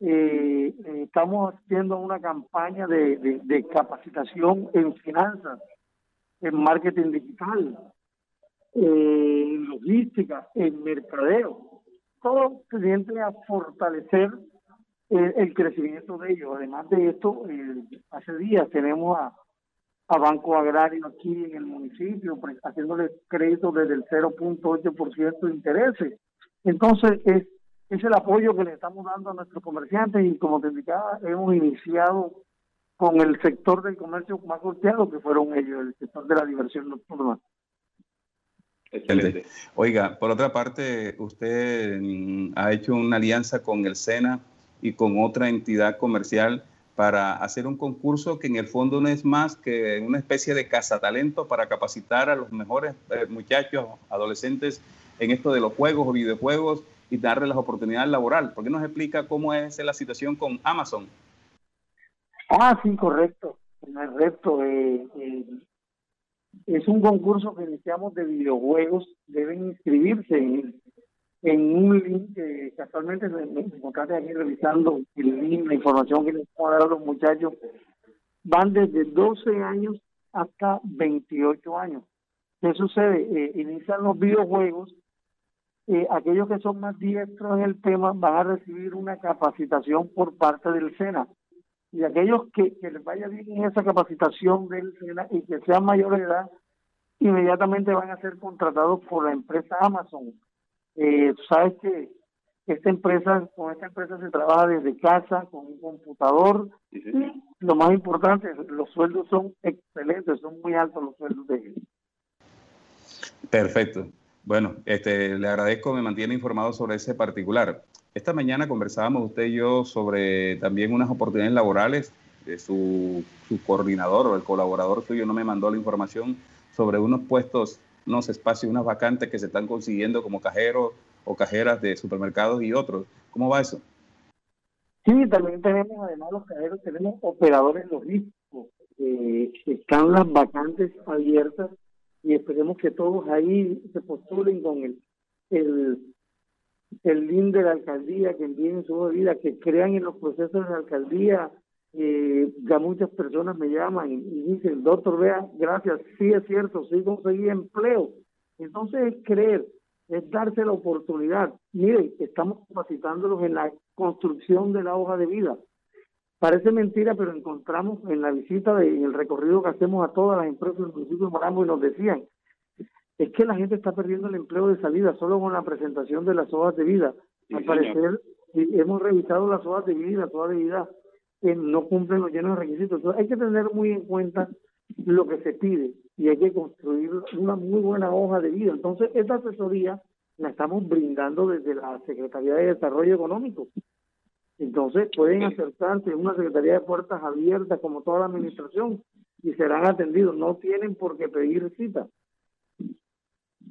eh, eh, estamos haciendo una campaña de, capacitación en finanzas, en marketing digital, en logística, en mercadeo, todo teniente a fortalecer el, crecimiento de ellos. Además de esto, hace días tenemos a, a Banco Agrario aquí en el municipio, pues, haciéndole crédito desde el 0.8% de intereses. Entonces, es es el apoyo que le estamos dando a nuestros comerciantes y como te indicaba, hemos iniciado con el sector del comercio más golpeado que fueron ellos, el sector de la diversión nocturna. Excelente. Oiga, por otra parte, usted mm, ha hecho una alianza con el SENA y con otra entidad comercial para hacer un concurso que en el fondo no es más que una especie de cazatalento para capacitar a los mejores eh, muchachos, adolescentes en esto de los juegos o videojuegos y darle las oportunidades laborales. ¿Por qué nos explica cómo es la situación con Amazon? Ah, sí, correcto. Correcto. Eh, eh, es un concurso que iniciamos de videojuegos. Deben inscribirse en, un link que casualmente me, encontraste aquí revisando el link, la información que les puedo dar a los muchachos. Van desde 12 años hasta 28 años. ¿Qué sucede? Eh, inician los videojuegos eh, aquellos que son más diestros en el tema van a recibir una capacitación por parte del SENA. Y aquellos que, les vaya bien en esa capacitación del SENA y que sean mayores de edad, inmediatamente van a ser contratados por la empresa Amazon. Eh, sabes que esta empresa, con esta empresa se trabaja desde casa, con un computador, y lo más importante, los sueldos son excelentes, son muy altos los sueldos de ellos. Perfecto. Bueno, este, le agradezco, me mantiene informado sobre ese particular. Esta mañana conversábamos usted y yo sobre también unas oportunidades laborales. De su, coordinador o el colaborador suyo no me mandó la información sobre unos puestos, unos espacios, unas vacantes que se están consiguiendo como cajeros o cajeras de supermercados y otros. ¿Cómo va eso? Sí, también tenemos, además los cajeros, tenemos operadores logísticos. Eh, están las vacantes abiertas y esperemos que todos ahí se postulen con el, el, el link de la alcaldía, que envíen su vida, que crean en los procesos de la alcaldía. Eh, ya muchas personas me llaman y, dicen, doctor, vea, gracias, sí es cierto, sí conseguí empleo. Entonces es creer, es darse la oportunidad. Miren, estamos capacitándolos en la construcción de la hoja de vida. Parece mentira, pero encontramos en la visita, de, en el recorrido que hacemos a todas las empresas del municipio de Morambo y nos decían, es que la gente está perdiendo el empleo de salida solo con la presentación de las hojas de vida. Al parecer, hemos revisado las hojas de vida, las hojas de vida que no cumplen los llenos requisitos. Entonces, hay que tener muy en cuenta lo que se pide y hay que construir una muy buena hoja de vida. Entonces, esa asesoría la estamos brindando desde la Secretaría de Desarrollo Económico. Entonces, pueden acercarse en una Secretaría de Puertas Abiertas como toda la administración y serán atendidos. No tienen por qué pedir cita.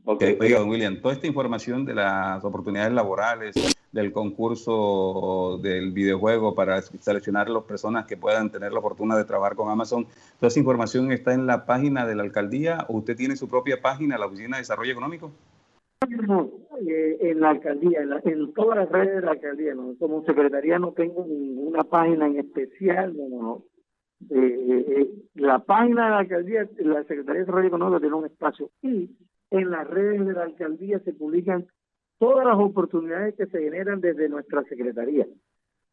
Ok, oiga, don William, toda esta información de las oportunidades laborales, del concurso del videojuego para seleccionar a las personas que puedan tener la fortuna de trabajar con Amazon, toda esa información está en la página de la alcaldía o usted tiene su propia página, la Oficina de Desarrollo Económico? Eh, en la alcaldía, en, todas las redes de la alcaldía, como secretaría no tengo ninguna página en especial, no, eh, eh, la página de la alcaldía, la Secretaría de Desarrollo Económico tiene un espacio y en las redes de la alcaldía se publican todas las oportunidades que se generan desde nuestra secretaría.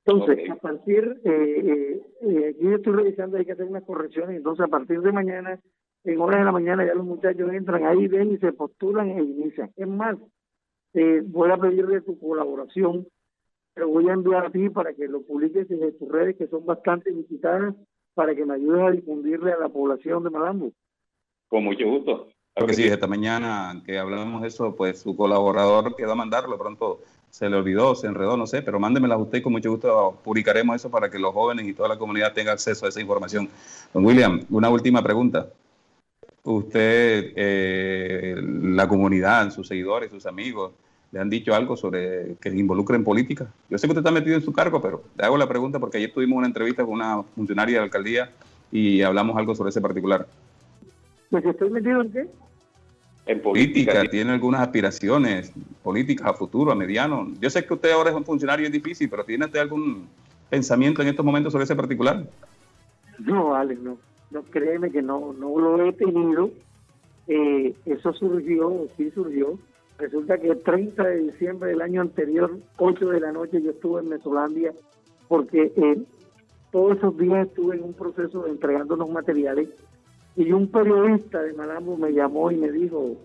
Entonces, a partir, eh, eh, yo estoy revisando, hay que hacer unas correcciones, entonces a partir de mañana, en horas de la mañana, ya los muchachos entran ahí, ven y se postulan e inician. Es más, eh, voy a pedirle tu colaboración, pero voy a enviar a ti para que lo publiques en tus redes, que son bastante visitadas, para que me ayudes a difundirle a la población de Malambo. Con mucho gusto. Claro que sí, esta mañana que hablábamos de eso, pues su colaborador quedó a mandarlo, pronto se le olvidó, se enredó, no sé, pero mándemela a usted y con mucho gusto publicaremos eso para que los jóvenes y toda la comunidad tengan acceso a esa información. Don William, una última pregunta. Usted, eh, la comunidad, sus seguidores, sus amigos, le han dicho algo sobre que se involucre en política. Yo sé que usted está metido en su cargo, pero le hago la pregunta porque ayer tuvimos una entrevista con una funcionaria de la alcaldía y hablamos algo sobre ese particular. ¿Pues estoy metido en qué? en política, tiene algunas aspiraciones políticas a futuro, a mediano. Yo sé que usted ahora es un funcionario es difícil, pero ¿tiene usted algún pensamiento en estos momentos sobre ese particular? No, Alex, no. no créeme que no, no lo he tenido. Eh, eso surgió, sí surgió. Resulta que el 30 de diciembre del año anterior, 8 de la noche, yo estuve en Mesolandia porque eh, todos esos días estuve en un proceso de entregando los materiales y un periodista de Malambo me llamó y me dijo,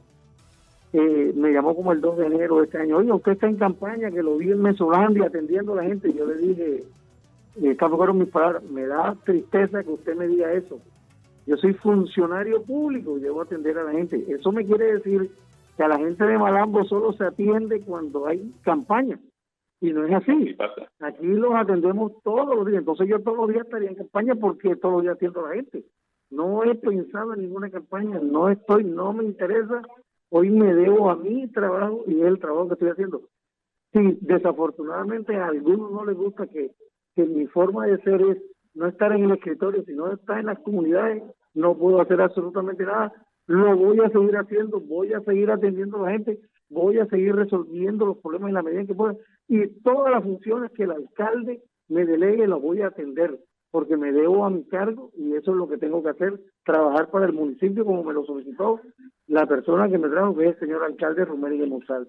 eh, me llamó como el 2 de enero de este año, oye, usted está en campaña, que lo vi en Mesolandia atendiendo a la gente. Y yo le dije, estas fueron mis palabras, me da tristeza que usted me diga eso. Yo soy funcionario público y debo atender a la gente. Eso me quiere decir que a la gente de Malambo solo se atiende cuando hay campaña. Y no es así. Aquí los atendemos todos los días. Entonces yo todos los días estaría en campaña porque todos los días atiendo a la gente. No he pensado en ninguna campaña, no estoy, no me interesa. Hoy me debo a mi trabajo y el trabajo que estoy haciendo. Sí, desafortunadamente a algunos no les gusta que, que mi forma de ser es no estar en el escritorio, sino estar en las comunidades, no puedo hacer absolutamente nada. Lo voy a seguir haciendo, voy a seguir atendiendo a la gente, voy a seguir resolviendo los problemas en la medida que pueda. Y todas las funciones que el alcalde me delegue las voy a atender porque me debo a mi cargo y eso es lo que tengo que hacer, trabajar para el municipio como me lo solicitó la persona que me trajo, que es el señor alcalde Romero de Mozal.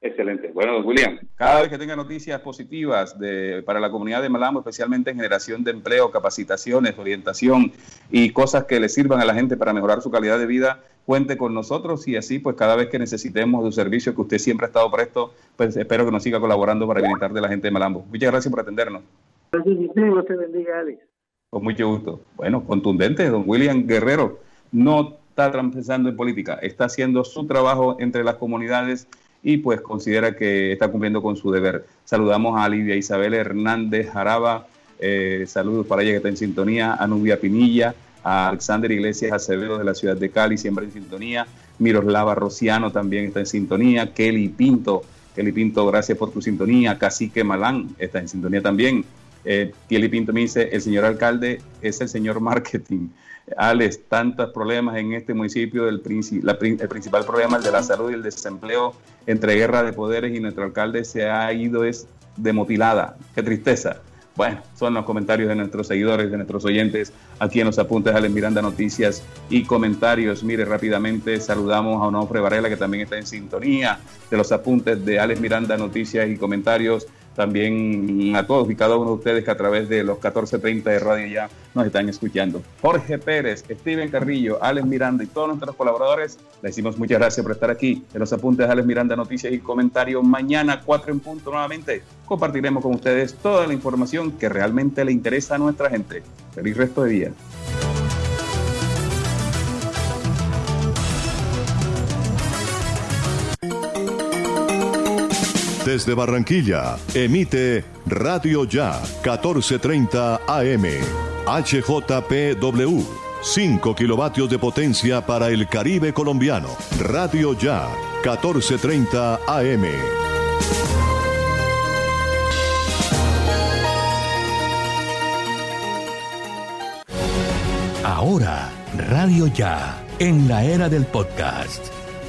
Excelente. Bueno, don William, cada vez que tenga noticias positivas de, para la comunidad de Malambo, especialmente en generación de empleo, capacitaciones, orientación y cosas que le sirvan a la gente para mejorar su calidad de vida, cuente con nosotros y así, pues cada vez que necesitemos de un servicio que usted siempre ha estado presto, pues espero que nos siga colaborando para bienestar de la gente de Malambo. Muchas gracias por atendernos. Dios te bendiga, Alex. Con mucho gusto. Bueno, contundente, don William Guerrero no está pensando en política, está haciendo su trabajo entre las comunidades y pues considera que está cumpliendo con su deber. Saludamos a Lidia Isabel Hernández Jaraba, eh, saludos para ella que está en sintonía, a Nubia Pinilla, a Alexander Iglesias Acevedo de la ciudad de Cali, siempre en sintonía, Miroslava Rociano también está en sintonía, Kelly Pinto, Kelly Pinto, gracias por tu sintonía, Cacique Malán está en sintonía también, eh, Pinto me dice, el señor alcalde es el señor marketing. Alex, tantos problemas en este municipio, el, el principal problema, el de la salud y el desempleo, entre guerra de poderes y nuestro alcalde se ha ido es demotilada. Qué tristeza. Bueno, son los comentarios de nuestros seguidores, de nuestros oyentes, aquí en los apuntes de Alex Miranda Noticias y comentarios. Mire, rápidamente saludamos a Onofre Varela, que también está en sintonía de los apuntes de Alex Miranda Noticias y comentarios también a todos y cada uno de ustedes que a través de los 1430 de Radio Ya nos están escuchando. Jorge Pérez, Steven Carrillo, Alex Miranda y todos nuestros colaboradores, les decimos muchas gracias por estar aquí en los apuntes de Alex Miranda, noticias y comentarios. Mañana, 4 en punto nuevamente, compartiremos con ustedes toda la información que realmente le interesa a nuestra gente. Feliz resto de día. Desde Barranquilla, emite Radio Ya 1430 AM. HJPW. 5 kilovatios de potencia para el Caribe colombiano. Radio Ya 1430 AM. Ahora, Radio Ya, en la era del podcast.